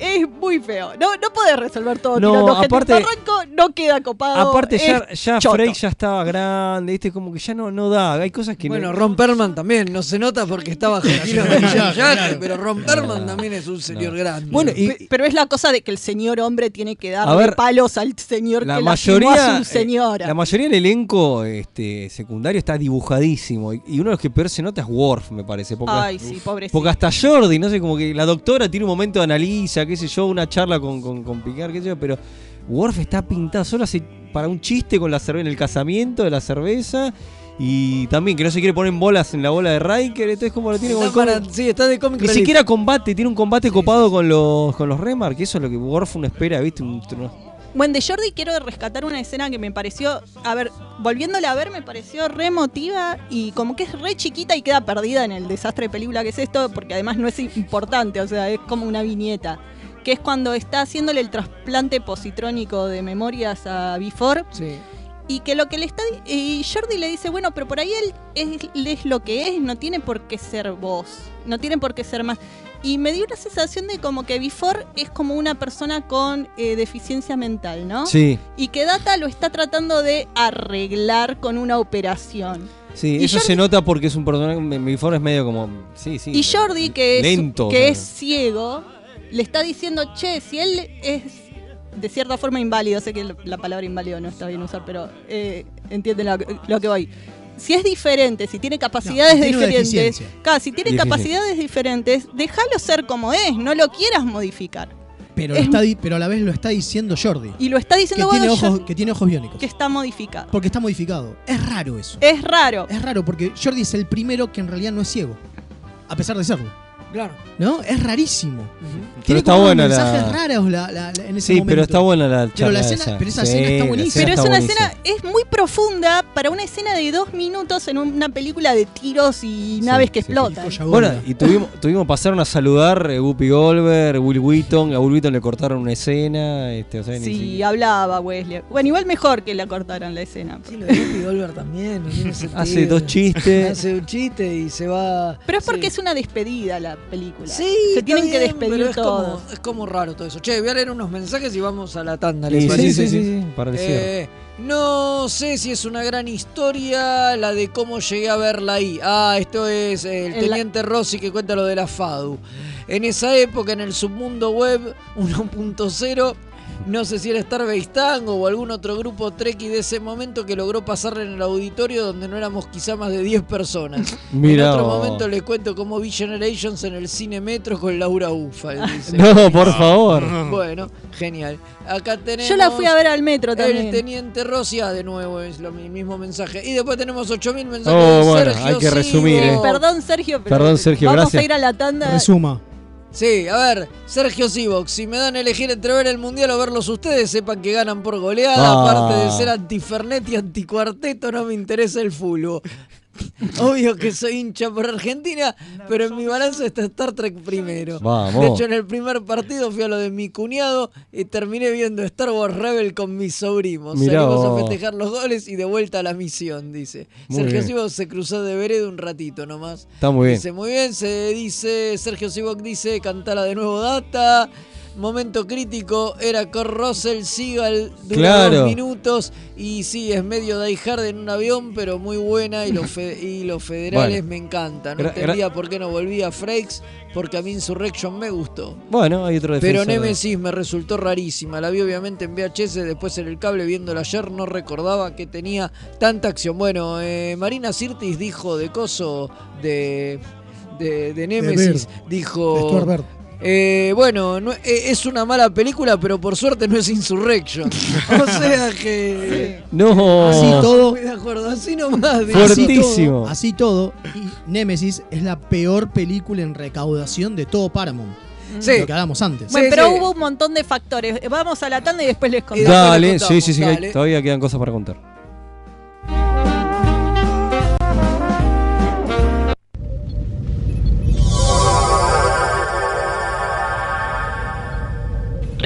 Es muy feo. No, no podés resolver todo No, tirando gente. aparte- Un barranco no queda copado. Aparte ya, ya. Frey ya estaba grande, ¿viste? Como que ya no, no da, hay cosas que Bueno, no... Ron Perlman también, no se nota porque de maquillaje, pero Ron Perlman también es un señor grande. Bueno, y- Pero es la cosa de que el señor hombre tiene que darle ver, palos al señor la que mayoría, a su señora. eh, la mayoría del elenco este, secundario está dibujadísimo y, y uno de los que peor se nota es Worf, me parece. Porque, Ay, sí, pobrecito. porque hasta Jordi, no sé, como que la doctora tiene un momento de analiza, qué sé yo, una charla con, con, con Picard, qué sé yo, pero Worf está pintado solo hace para un chiste con la cerveza en el casamiento de la cerveza. Y también que no se quiere poner bolas en la bola de Riker, entonces como lo tiene como Está el para- cómic. sí, está de cómic Ni siquiera combate, tiene un combate copado con los con los Remar, que eso es lo que Worf uno espera, ¿viste? Un, un- Bueno, de Jordi quiero rescatar una escena que me pareció, a ver, volviéndola a ver, me pareció re emotiva y como que es re chiquita y queda perdida en el desastre de película que es esto, porque además no es importante, o sea, es como una viñeta. Que es cuando está haciéndole el trasplante positrónico de memorias a Before. Sí. Y que lo que le está. Y Jordi le dice, bueno, pero por ahí él es, lo que es, no tiene por qué ser vos. No tiene por qué ser más. Y me dio una sensación de como que Before es como una persona con eh, deficiencia mental, ¿no? Sí. Y que Data lo está tratando de arreglar con una operación. Sí, Y eso Jordi- se nota porque es un personaje, forma es medio como, sí, sí. Y Jordi, que es, lento, que es ciego, le está diciendo, che, si él es de cierta forma inválido, sé que la- la palabra inválido no está bien usar, pero eh, entienden lo, lo que voy. Si es diferente, si tiene capacidades No, tiene una diferentes, claro, si tiene capacidades diferentes, déjalo ser como es, no lo quieras modificar. Pero, Es- está pero a la vez lo está diciendo Jordi. Y lo está diciendo que tiene, ojos, que tiene ojos biónicos. que está modificado. Porque está modificado. Es raro eso. Es raro. Es raro porque Jordi es el primero que en realidad no es ciego. A pesar de serlo. Claro. ¿No? Es rarísimo. Pero Tiene está buena mensajes la... raros la- la- la- en ese Sí, momento. pero está buena la charla Pero, la escena, esa. pero esa Sí, escena está buenísima. Pero es una escena, es muy profunda para una escena de dos minutos en una película de tiros y naves que explotan. Bueno, y tuvimos, tuvimos pasaron a saludar eh, Whoopi Goldberg, Will Wheaton, a Will Wheaton le cortaron una escena, este, o sea, Sí, hablaba Wesley. Bueno, igual mejor que la cortaran la escena. Sí, lo de Whoopi Goldberg también, no tiene sentido. Hace dos chistes. Hace un chiste y se va. Pero es porque es una despedida la película. Sí, Se tienen que despedir pero es todos. como, es como raro todo eso. Che, voy a leer unos mensajes y vamos a la tanda. Sí, ¿les sí, parece? sí, sí, sí, para el cierre. Eh, no sé si es una gran historia la de cómo llegué a verla ahí. Ah, esto es el En la- teniente Rossi que cuenta lo de la FADU. En esa época, en el submundo web 1.0, No sé si era Starbase Tango o algún otro grupo Treki de ese momento que logró pasar en el auditorio donde no éramos quizá más de 10 personas. Mirá en otro vos. momento les cuento cómo vi Generations en el Cine Metro con Laura Ufa. dice. No, por favor. Bueno, genial. Acá tenemos. Yo la fui a ver al metro también. El teniente Rosia, de nuevo, es lo, el mismo mensaje. Y después tenemos 8000 mensajes Oh, de bueno, Sergio hay que resumir, eh. Perdón, Sergio, pero Perdón, Sergio, vamos gracias. a ir a la tanda. Resuma. Sí, a ver, Sergio Sivox, si me dan a elegir entre ver el mundial o verlos ustedes, sepan que ganan por goleada. Ah. Aparte de ser antifernet y anticuarteto, no me interesa el fútbol. Obvio que soy hincha por Argentina, pero en mi balance está Star Trek primero. Vamos. De hecho, en el primer partido fui a lo de mi cuñado y terminé viendo Star Wars Rebel con mis sobrinos. Mirá Salimos a festejar los goles y de vuelta a la misión, dice. Muy Sergio. Sivox se cruzó de vereda un ratito nomás. Está muy bien. Dice, muy bien, se dice, Sergio Sivok dice, cantala de nuevo data. Momento crítico, era con Russell Seagal, duró Claro. dos minutos y sí, es medio die hard en un avión, pero muy buena y los, fe- y los federales Bueno. me encantan. No entendía por qué no volvía Frakes, porque a mí Insurrection me gustó. Bueno, hay otro Pero de- Nemesis me resultó rarísima. La vi obviamente en VHS, después en el cable viéndola ayer. No recordaba que tenía tanta acción. Bueno, eh, Marina Sirtis dijo de Coso, de, de, de Nemesis, dijo. Eh, bueno, no- eh, es una mala película, pero por suerte no es Insurrection. o sea que. No. Así todo. Estoy de acuerdo, así nomás. Así Fuertísimo. todo, así todo, y Nemesis es la peor película en recaudación de todo Paramount. Sí. Lo que hablamos antes. Bueno, Sí, pero sí. hubo un montón de factores. Vamos a la tanda y después les contamos. Dale, les sí, contamos, sí, sí, dale. todavía quedan cosas para contar.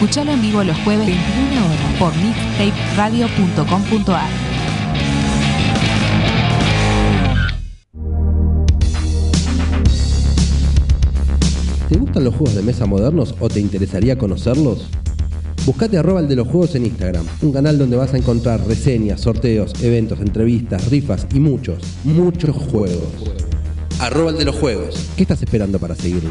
Escuchalo en vivo los jueves 21 horas por mixtaperadio.com.ar. ¿Te gustan los juegos de mesa modernos o te interesaría conocerlos? Buscate arroba el de los juegos en Instagram, un canal donde vas a encontrar reseñas, sorteos, eventos, entrevistas, rifas y muchos, muchos juegos. Arroba el de los juegos. ¿Qué estás esperando para seguirlo?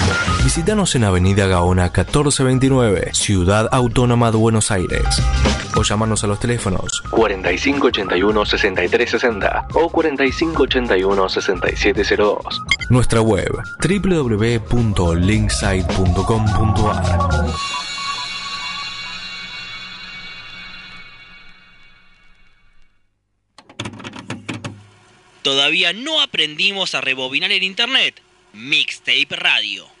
Visítanos en Avenida Gaona 1429, Ciudad Autónoma de Buenos Aires. O llámanos a los teléfonos 4581-6360 o 4581-6702. Nuestra web www.linksite.com.ar Todavía no aprendimos a rebobinar en internet. Mixtape Radio.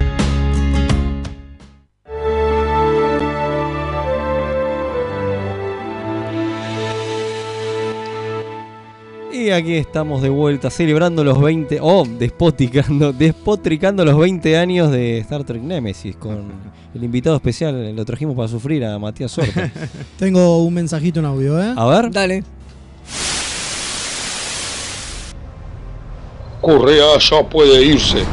Y aquí estamos de vuelta celebrando los 20, o despotricando, despotricando los 20 años de Star Trek Nemesis con el invitado especial, lo trajimos para sufrir a Matías Sorte. Tengo un mensajito en audio, ¿eh? A ver. Dale. Correa ya puede irse.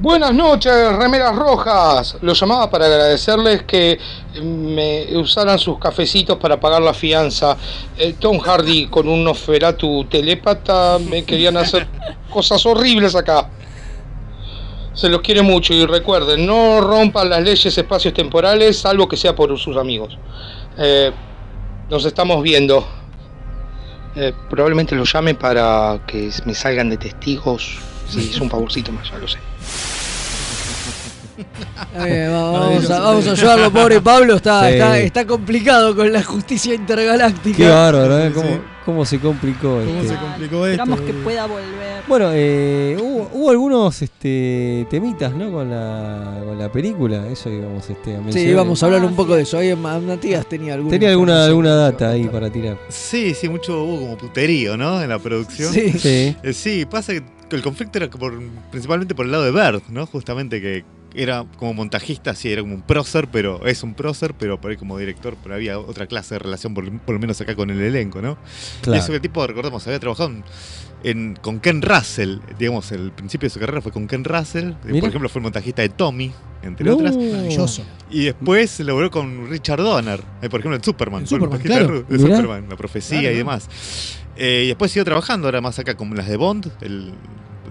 Buenas noches, remeras rojas. Los llamaba para agradecerles que me usaran sus cafecitos para pagar la fianza. Eh, Tom Hardy con un Nosferatu telépata me querían hacer cosas horribles acá. Se los quiere mucho y recuerden, no rompan las leyes espacios temporales, salvo que sea por sus amigos. Eh, nos estamos viendo. Eh, probablemente lo llame para que me salgan de testigos. Si es un favorcito más, ya lo sé. Bien, vamos, a, vamos a ayudarlo, pobre Pablo. Está, Sí. está, está complicado con la justicia intergaláctica. Qué bárbaro, ¿eh? ¿Cómo, cómo se complicó ¿Cómo este? se complicó esto? Esperamos que pueda volver. Bueno, eh, hubo, hubo algunos este, temitas, ¿no? Con la, con la película, eso íbamos este, a mencionar. Sí, vamos a hablar un poco de eso. Ahí Ma- Matías tenía algún Tenía alguna, alguna data ahí para tirar. Sí, sí, mucho hubo como puterío, ¿no? En la producción. Sí. Sí. Eh, sí, pasa que el conflicto era por- principalmente por el lado de Bird, ¿no? Justamente que era como montajista, sí, era como un prócer, pero es un prócer, pero por ahí como director, pero había otra clase de relación, por, por lo menos acá con el elenco, ¿no? Claro. Y el tipo, recordemos, había trabajado en, en- con Ken Russell, digamos, el principio de su carrera fue con Ken Russell, Mira. por ejemplo, fue el montajista de Tommy, entre No. otras. Maravilloso. Y después logró con Richard Donner, eh, por ejemplo en Superman, En Superman, claro. de. Superman, la profecía Claro, y demás. Eh, y después siguió trabajando, ahora más acá con las de Bond, el-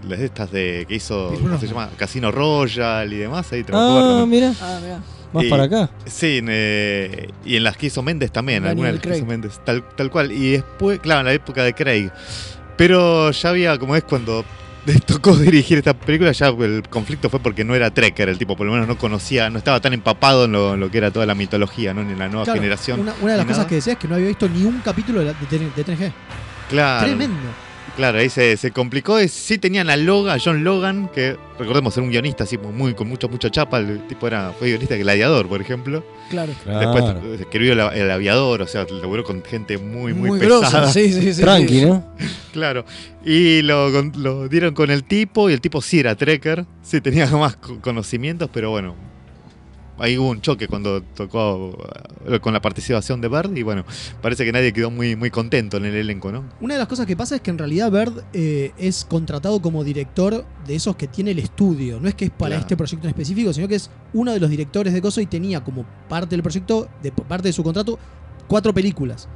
las de estas de que hizo, Pierce ¿cómo se llama? Casino Royal y demás, ahí trabajó Ah, mira, Ah, mirá. más Y- para acá. Sí, en, eh, y en las que hizo Méndez también, Daniel algunas de las que Craig. hizo Méndez, tal, tal cual. Y después, claro, en la época de Craig. Pero ya había, como es cuando tocó dirigir esta película, ya el conflicto fue porque no era Trekker, el tipo por lo menos no conocía, no estaba tan empapado en lo, en lo que era toda la mitología, ¿no? Ni en la nueva Claro, generación. Una, una de las cosas nada. que decía es que no había visto ni un capítulo de, la- de, de TNG. Claro. Tremendo. Claro, ahí se, se complicó. Sí tenían a Logan, a John Logan, que recordemos era un guionista así muy, con mucha, mucha chapa. El tipo era, fue guionista de Gladiador, por ejemplo. Claro. Después Claro. escribió el, el aviador, o sea, laburó con gente muy, muy, Muy pesada. grosa, sí, sí, sí. Tranqui, ¿no? Claro. Y lo, lo dieron con el tipo, y el tipo sí era trekker, sí tenía más co- conocimientos, pero bueno. Ahí hubo un choque cuando tocó eh, con la participación de Bird, y bueno, parece que nadie quedó muy, muy contento en el elenco, ¿no? Una de las cosas que pasa es que en realidad Bird eh, es contratado como director de esos que tiene el estudio. No es que es para Claro. este proyecto en específico, sino que es uno de los directores de Coso y tenía como parte del proyecto, de parte de su contrato, cuatro películas.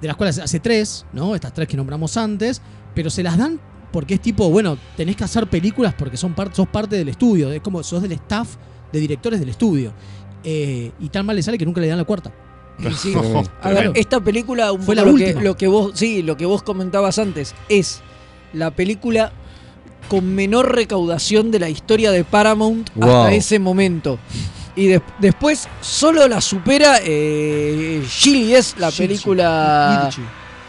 De las cuales hace tres, ¿no? Estas tres que nombramos antes, pero se las dan porque es tipo, bueno, tenés que hacer películas porque son par- sos parte del estudio. Es como sos del staff de directores del estudio. Eh, y tan mal le sale que nunca le dan la cuarta. Sí. A ver, esta película, un Fue poco la lo que, última. lo que vos, sí, lo que vos comentabas antes, es la película con menor recaudación de la historia de Paramount Wow. hasta ese momento. Y de- después solo la supera eh, Gilly es la película.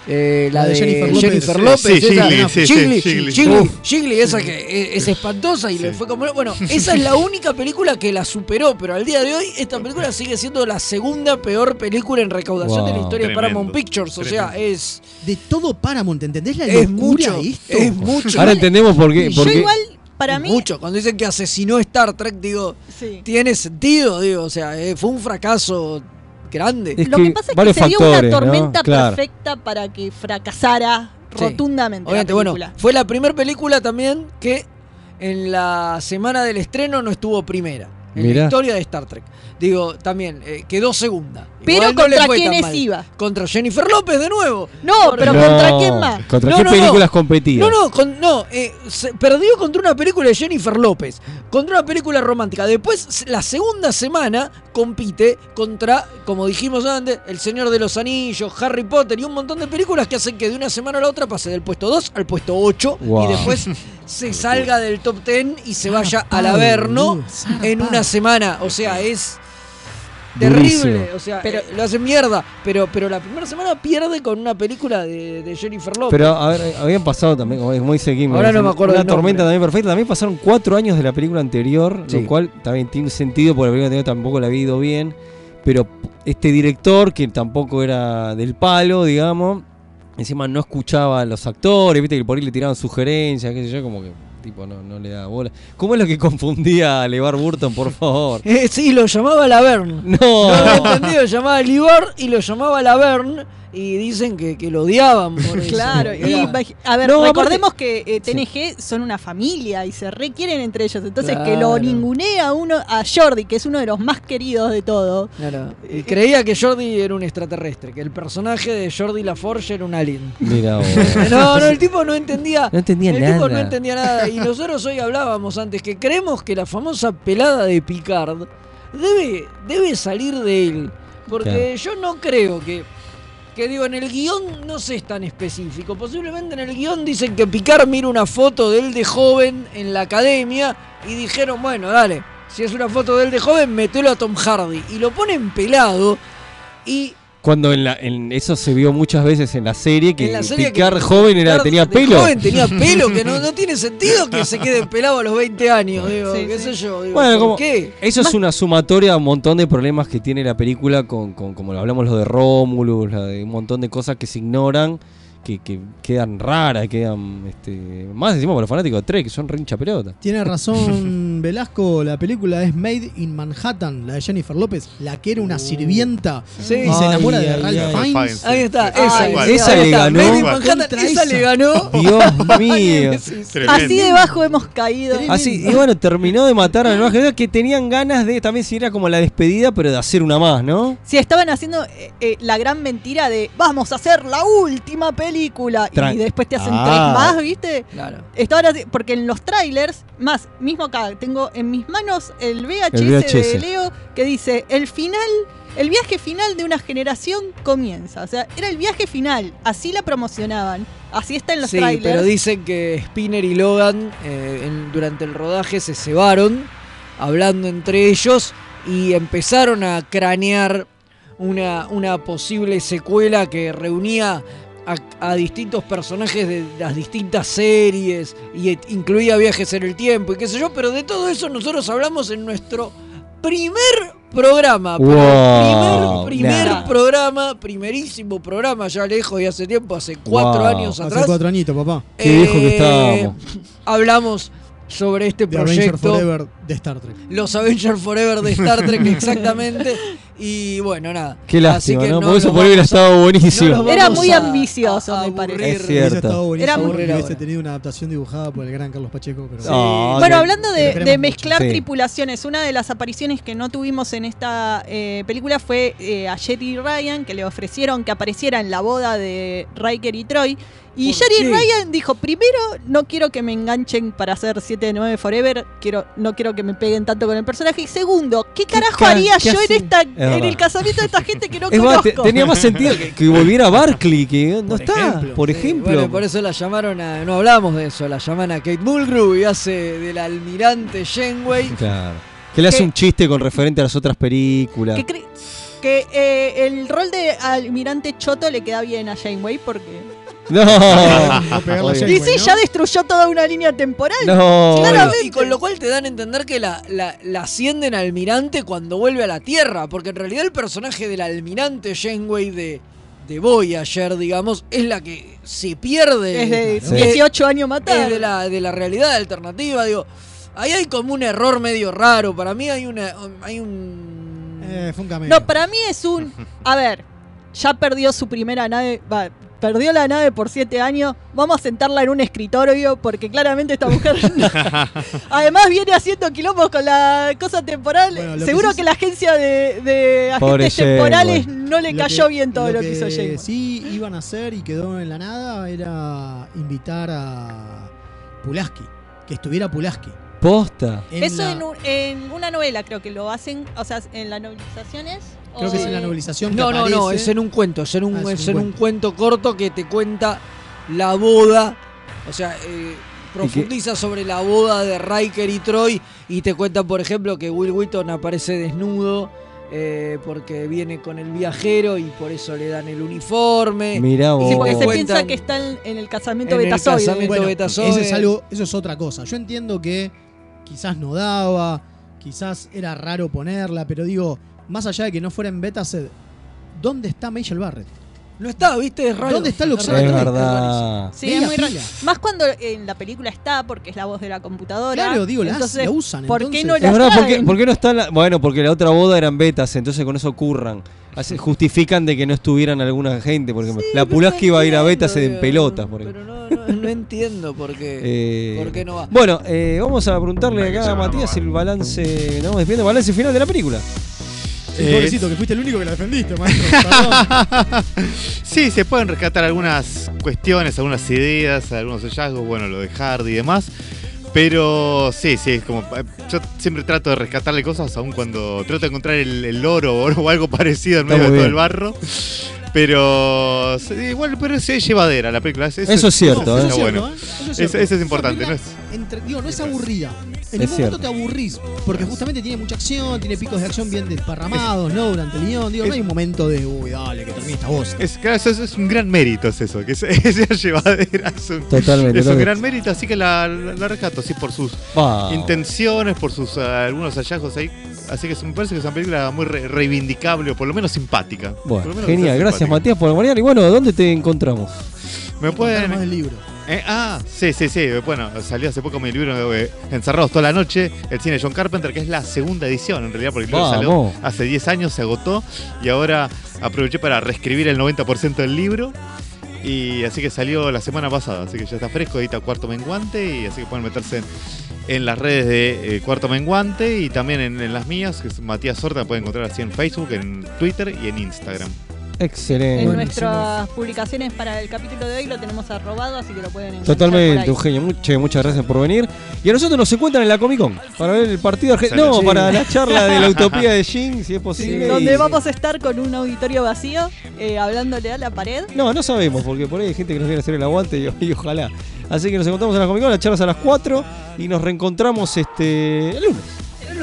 Eh, la, La de Jennifer Jennifer López. López, Sí, esa- Gigli, sí, sí, Gigli, Gigli. Gigli, Uf. Gigli, esa que es, es espantosa y le fue como bueno esa es la única película que la superó pero al día de hoy esta película sigue siendo la segunda peor película en recaudación de la historia de Paramount Pictures o sea es De todo Paramount, ¿entendés la es locura mucho de esto? es mucho Ahora entendemos por qué. Yo por qué- igual, para mí, mucho cuando dicen que asesinó Star Trek digo sí. tiene sentido digo o sea eh, fue un fracaso grande Es Lo que que pasa es que se dio factores, una ¿no? tormenta Claro. perfecta para que fracasara Sí. rotundamente Obviamente, la bueno, fue la primera película también que en la semana del estreno no estuvo primera. En Mirá. la historia de Star Trek. Digo, también eh, quedó segunda. Pero no ¿contra quiénes iba? Contra Jennifer López de nuevo. No, pero No, ¿contra quién más? ¿Contra No, qué no, películas no. competían? No, no, con- no eh, se- perdió contra una película de Jennifer López, contra una película romántica. Después, la segunda semana, compite contra, como dijimos antes, El Señor de los Anillos, Harry Potter y un montón de películas que hacen que de una semana a la otra pase del puesto 2 al puesto 8 Wow. y después se salga del top 10 y se vaya al Averno en una semana. O sea, es terrible. Durísimo. O sea, Pero- eh, lo hacen mierda. Pero, pero la primera semana pierde con una película de, de Jennifer López. Pero, a ver, eh, habían pasado también, como como dice Kim, Ahora no me acuerdo una tormenta también perfecta. También pasaron cuatro años de la película anterior, Sí. lo cual también tiene sentido porque la película anterior tampoco la había ido bien. Pero este director, que tampoco era del palo, digamos, encima no escuchaba a los actores, viste que por ahí le tiraban sugerencias, qué sé yo, como que tipo no, no le da bola. ¿Cómo es lo que confundía a LeVar Burton, por favor? Eh, sí, lo llamaba Laverne. No. No había entendido, lo llamaba Libar y lo llamaba Laverne y dicen que, que lo odiaban por eso. Claro, y a ver, No, recordemos que eh, TNG son una familia y se requieren entre ellos. Entonces, que lo ningunea uno a Jordi, que es uno de los más queridos de todo. Claro. Y creía que Jordi era un extraterrestre, que el personaje de Jordi LaForge era un alien. Mira vos. No, no, el tipo no entendía. No entendía el nada. tipo no entendía nada. Y, nosotros hoy hablábamos antes que creemos que la famosa pelada de Picard debe, debe salir de él. Porque yo no creo que. Que digo, en el guion no sé es tan específico. Posiblemente en el guion dicen que Picard mira una foto de él de joven en la academia y dijeron, bueno, dale, si es una foto de él de joven, metelo a Tom Hardy. Y lo ponen pelado y Cuando en, la, en eso se vio muchas veces en la serie que la serie Picard que joven era, Picard tenía pelo. joven tenía pelo, que no, no tiene sentido que se quede pelado a los 20 años, digo, Sí, qué sí. sé yo. Digo, Bueno, ¿por como- qué? Eso es una sumatoria a un montón de problemas que tiene la película con, con como lo hablamos lo de la de un montón de cosas que se ignoran, que, que quedan raras, quedan este, más decimos para los fanáticos de Trek, que son re hincha pelota. Tiene razón Velasco, la película es Made in Manhattan, la de Jennifer López, la que era una sirvienta Sí. y se enamora Ay, de ay, Ralph ay. Fiennes. Ahí está, Ay, esa, igual. esa, le está. ganó. Made in Manhattan, esa le ganó. Dios mío. Así debajo hemos caído. Así, y bueno, terminó de matar a la nueva generación que tenían ganas de, también si era como la despedida, pero de hacer una más, ¿no? Si estaban haciendo eh, eh, la gran mentira de vamos a hacer la última película Y después te hacen Ah. tres más, ¿viste? Claro. Porque en los trailers, más, mismo acá, tengo en mis manos el VHS, El VHS. de Leo que dice el final, el viaje final de una generación comienza. O sea, era el viaje final, así la promocionaban. Así está en los Sí, trailers. pero dicen que Spinner y Logan eh, en- durante el rodaje se cebaron, hablando entre ellos, y empezaron a cranear una, una posible secuela que reunía a, a distintos personajes de las distintas series y et- incluía viajes en el tiempo y qué sé yo, pero de todo eso nosotros hablamos en nuestro primer programa. pero Wow, primer primer nah. programa, primerísimo programa, ya lejos y hace tiempo, hace cuatro Wow. años Hace atrás. cuatro añitos, papá. Qué viejo que eh, estábamos. Hablamos sobre este Avenger proyecto. Forever de Star Trek. Los Avengers Forever de Star Trek, exactamente. Y bueno, nada. Qué Así lástima, que ¿no? no Porque eso por hubiera estado buenísimo. no Era muy a- ambicioso, a me parece. Es Hubiese cierto. estado buenísimo Era muy- que hubiese tenido una adaptación dibujada por el gran Carlos Pacheco. Pero Ah, Bueno, que- hablando de, mezclar. Sí. tripulaciones, una de las apariciones que no tuvimos en esta eh, película fue eh, a Jerry Ryan, que le ofrecieron que apareciera en la boda de Riker y Troy. Y ¿Por Jerry qué? Ryan dijo, primero, no quiero que me enganchen para hacer 7 de 9 Forever, quiero, no quiero que me peguen tanto con el personaje. Y segundo, ¿qué carajo ca- haría qué yo en, esta, en verdad. el casamiento de esta gente que no Es más, conozco? te- tenía más sentido que, que volviera Barkley, que no Por está, ejemplo. por Sí, ejemplo. bueno, por eso la llamaron a. No hablamos de eso, la llaman a Kate Mulgrew y hace del almirante Janeway. Claro. Que le hace Que- un chiste con referente a las otras películas. que eh, el rol de almirante Choto le queda bien a Janeway porque... No, Y sí, ya destruyó toda una línea temporal. no. Claramente. Y con lo cual te dan a entender que la, la, la ascienden almirante cuando vuelve a la Tierra. Porque en realidad el personaje del almirante Janeway de, de Voyager, digamos, es la que se pierde. Es de Sí. 18 años matar. es de la, de la realidad alternativa. Digo, ahí hay como un error medio raro. Para mí hay una. Hay un. Eh, fue un. No, para mí es un. A ver, ya perdió su primera nave. Va, perdió la nave por 7 años. Vamos a sentarla en un escritorio porque claramente esta mujer. Además, viene haciendo quilombos con la cosa temporal. Bueno, Seguro que la agencia de, de Pobre agentes temporales no le Lo cayó que- bien todo lo, que, hizo Janeway. Sí, iban a hacer y quedó en la nada era invitar a Pulaski. Que estuviera Pulaski. Posta. En Eso la- en, un- en una novela creo que lo hacen. O sea, en las novelizaciones. Creo que es en la novelización que No, no, no, aparece. es en un cuento, es en un, Ah, es es un en un cuento corto que te cuenta la boda, o sea, eh, profundiza sobre la boda de Riker y Troy y te cuenta, por ejemplo, que Will Wheaton aparece desnudo eh, porque viene con el viajero y por eso le dan el uniforme. Mirá Y vos. Sí, porque se piensa que está en, el casamiento En el betazoide. casamiento Bueno, eso es algo, eso es otra cosa. Yo entiendo que quizás no daba, quizás era raro ponerla, pero digo, más allá de que no fuera en Betaset, ¿dónde está Michelle Barrett? No está, viste, es raro. ¿Dónde está el Es? Es verdad. Sí, es muy raro. Más cuando en la película está, porque es la voz de la computadora. Claro, digo, la, entonces, la usan. ¿Por entonces. qué no Es la verdad, ¿por qué, por qué no está la.? Bueno, porque la otra boda eran betas, entonces con eso curran. Justifican de que no estuvieran alguna gente, por ejemplo. la pero Pulaski no iba a ir a betas en pelotas, por ejemplo. Pero no, no, no entiendo por qué, Eh, por qué no va. Bueno, eh, vamos a preguntarle acá a Matías el balance. ¿no? El balance final de la película. Sí, Eh, pobrecito, que fuiste el único que la defendiste, maestro. Sí, se pueden rescatar algunas cuestiones, algunas ideas, algunos hallazgos, bueno, lo de Hardy y demás. Pero sí, sí, es como. eh, Yo siempre trato de rescatarle cosas, aun cuando trato de encontrar el, el oro o, algo parecido en medio de todo el barro. Pero igual, pero sí es llevadera la película. Eso, Eso es cierto, eso ¿eh? bueno. Eso es cierto. eso es importante, ¿no? Es, Entre- digo, no es aburrida. En Es ningún cierto. momento te aburrís, porque justamente tiene mucha acción, tiene picos de acción bien desparramados, ¿no? Durante el guion. Digo, no hay un momento de, uy, dale, que termine esta voz. es, claro, eso es, es un gran mérito, es eso, que sea, llevadera. Es un, Totalmente, Es un gran mérito, así que la, la, la rescato, sí, por sus Wow. intenciones, por sus ah, algunos hallazgos ahí. Así que es- me parece que es una película muy re- reivindicable o por lo menos simpática. Bueno, menos genial, gracias simpática. Matías por acompañar. Y bueno, ¿dónde te encontramos? Me pueden. más del libro. Eh, ah, sí, sí, sí. Bueno, salió hace poco mi libro eh, Encerrados toda la noche, el cine de John Carpenter, que es la segunda edición en realidad, porque el libro salió hace 10 años, se agotó y ahora aproveché para reescribir el 90% del libro. Y así que salió la semana pasada, así que ya está fresco, edita Cuarto Menguante y así que pueden meterse en, en las redes de eh, Cuarto Menguante y también en, las mías, que es Matías Sorta, me pueden encontrar así en Facebook, en Twitter y en Instagram. Excelente. En nuestras publicaciones para el capítulo de hoy lo tenemos arrobado, así que lo pueden encontrar Totalmente, por ahí. Eugenio. Muche- muchas gracias por venir. Y a nosotros nos encuentran en la Comic Con para ver el partido argentino. No, Sí. para la charla de la utopía de Jin, si es Sí, posible. donde y- vamos a estar con un auditorio vacío, eh, hablándole a la pared. No, no sabemos, porque por ahí hay gente que nos viene a hacer el aguante y, y ojalá. Así que nos encontramos en la Comic Con, las charlas a las 4 y nos reencontramos este el lunes.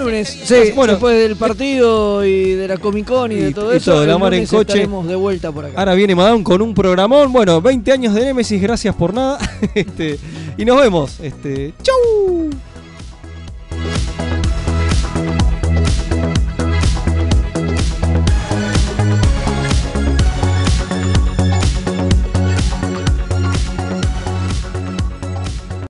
El lunes, sí, Bueno, después del partido y de la Comic Con y, de todo y eso, todo, la el mar en lunes coche. estaremos de vuelta por acá. Ahora viene Madame con un programón. Bueno, 20 años de Nemesis, gracias por nada. Este, y nos vemos. Este, ¡Chau!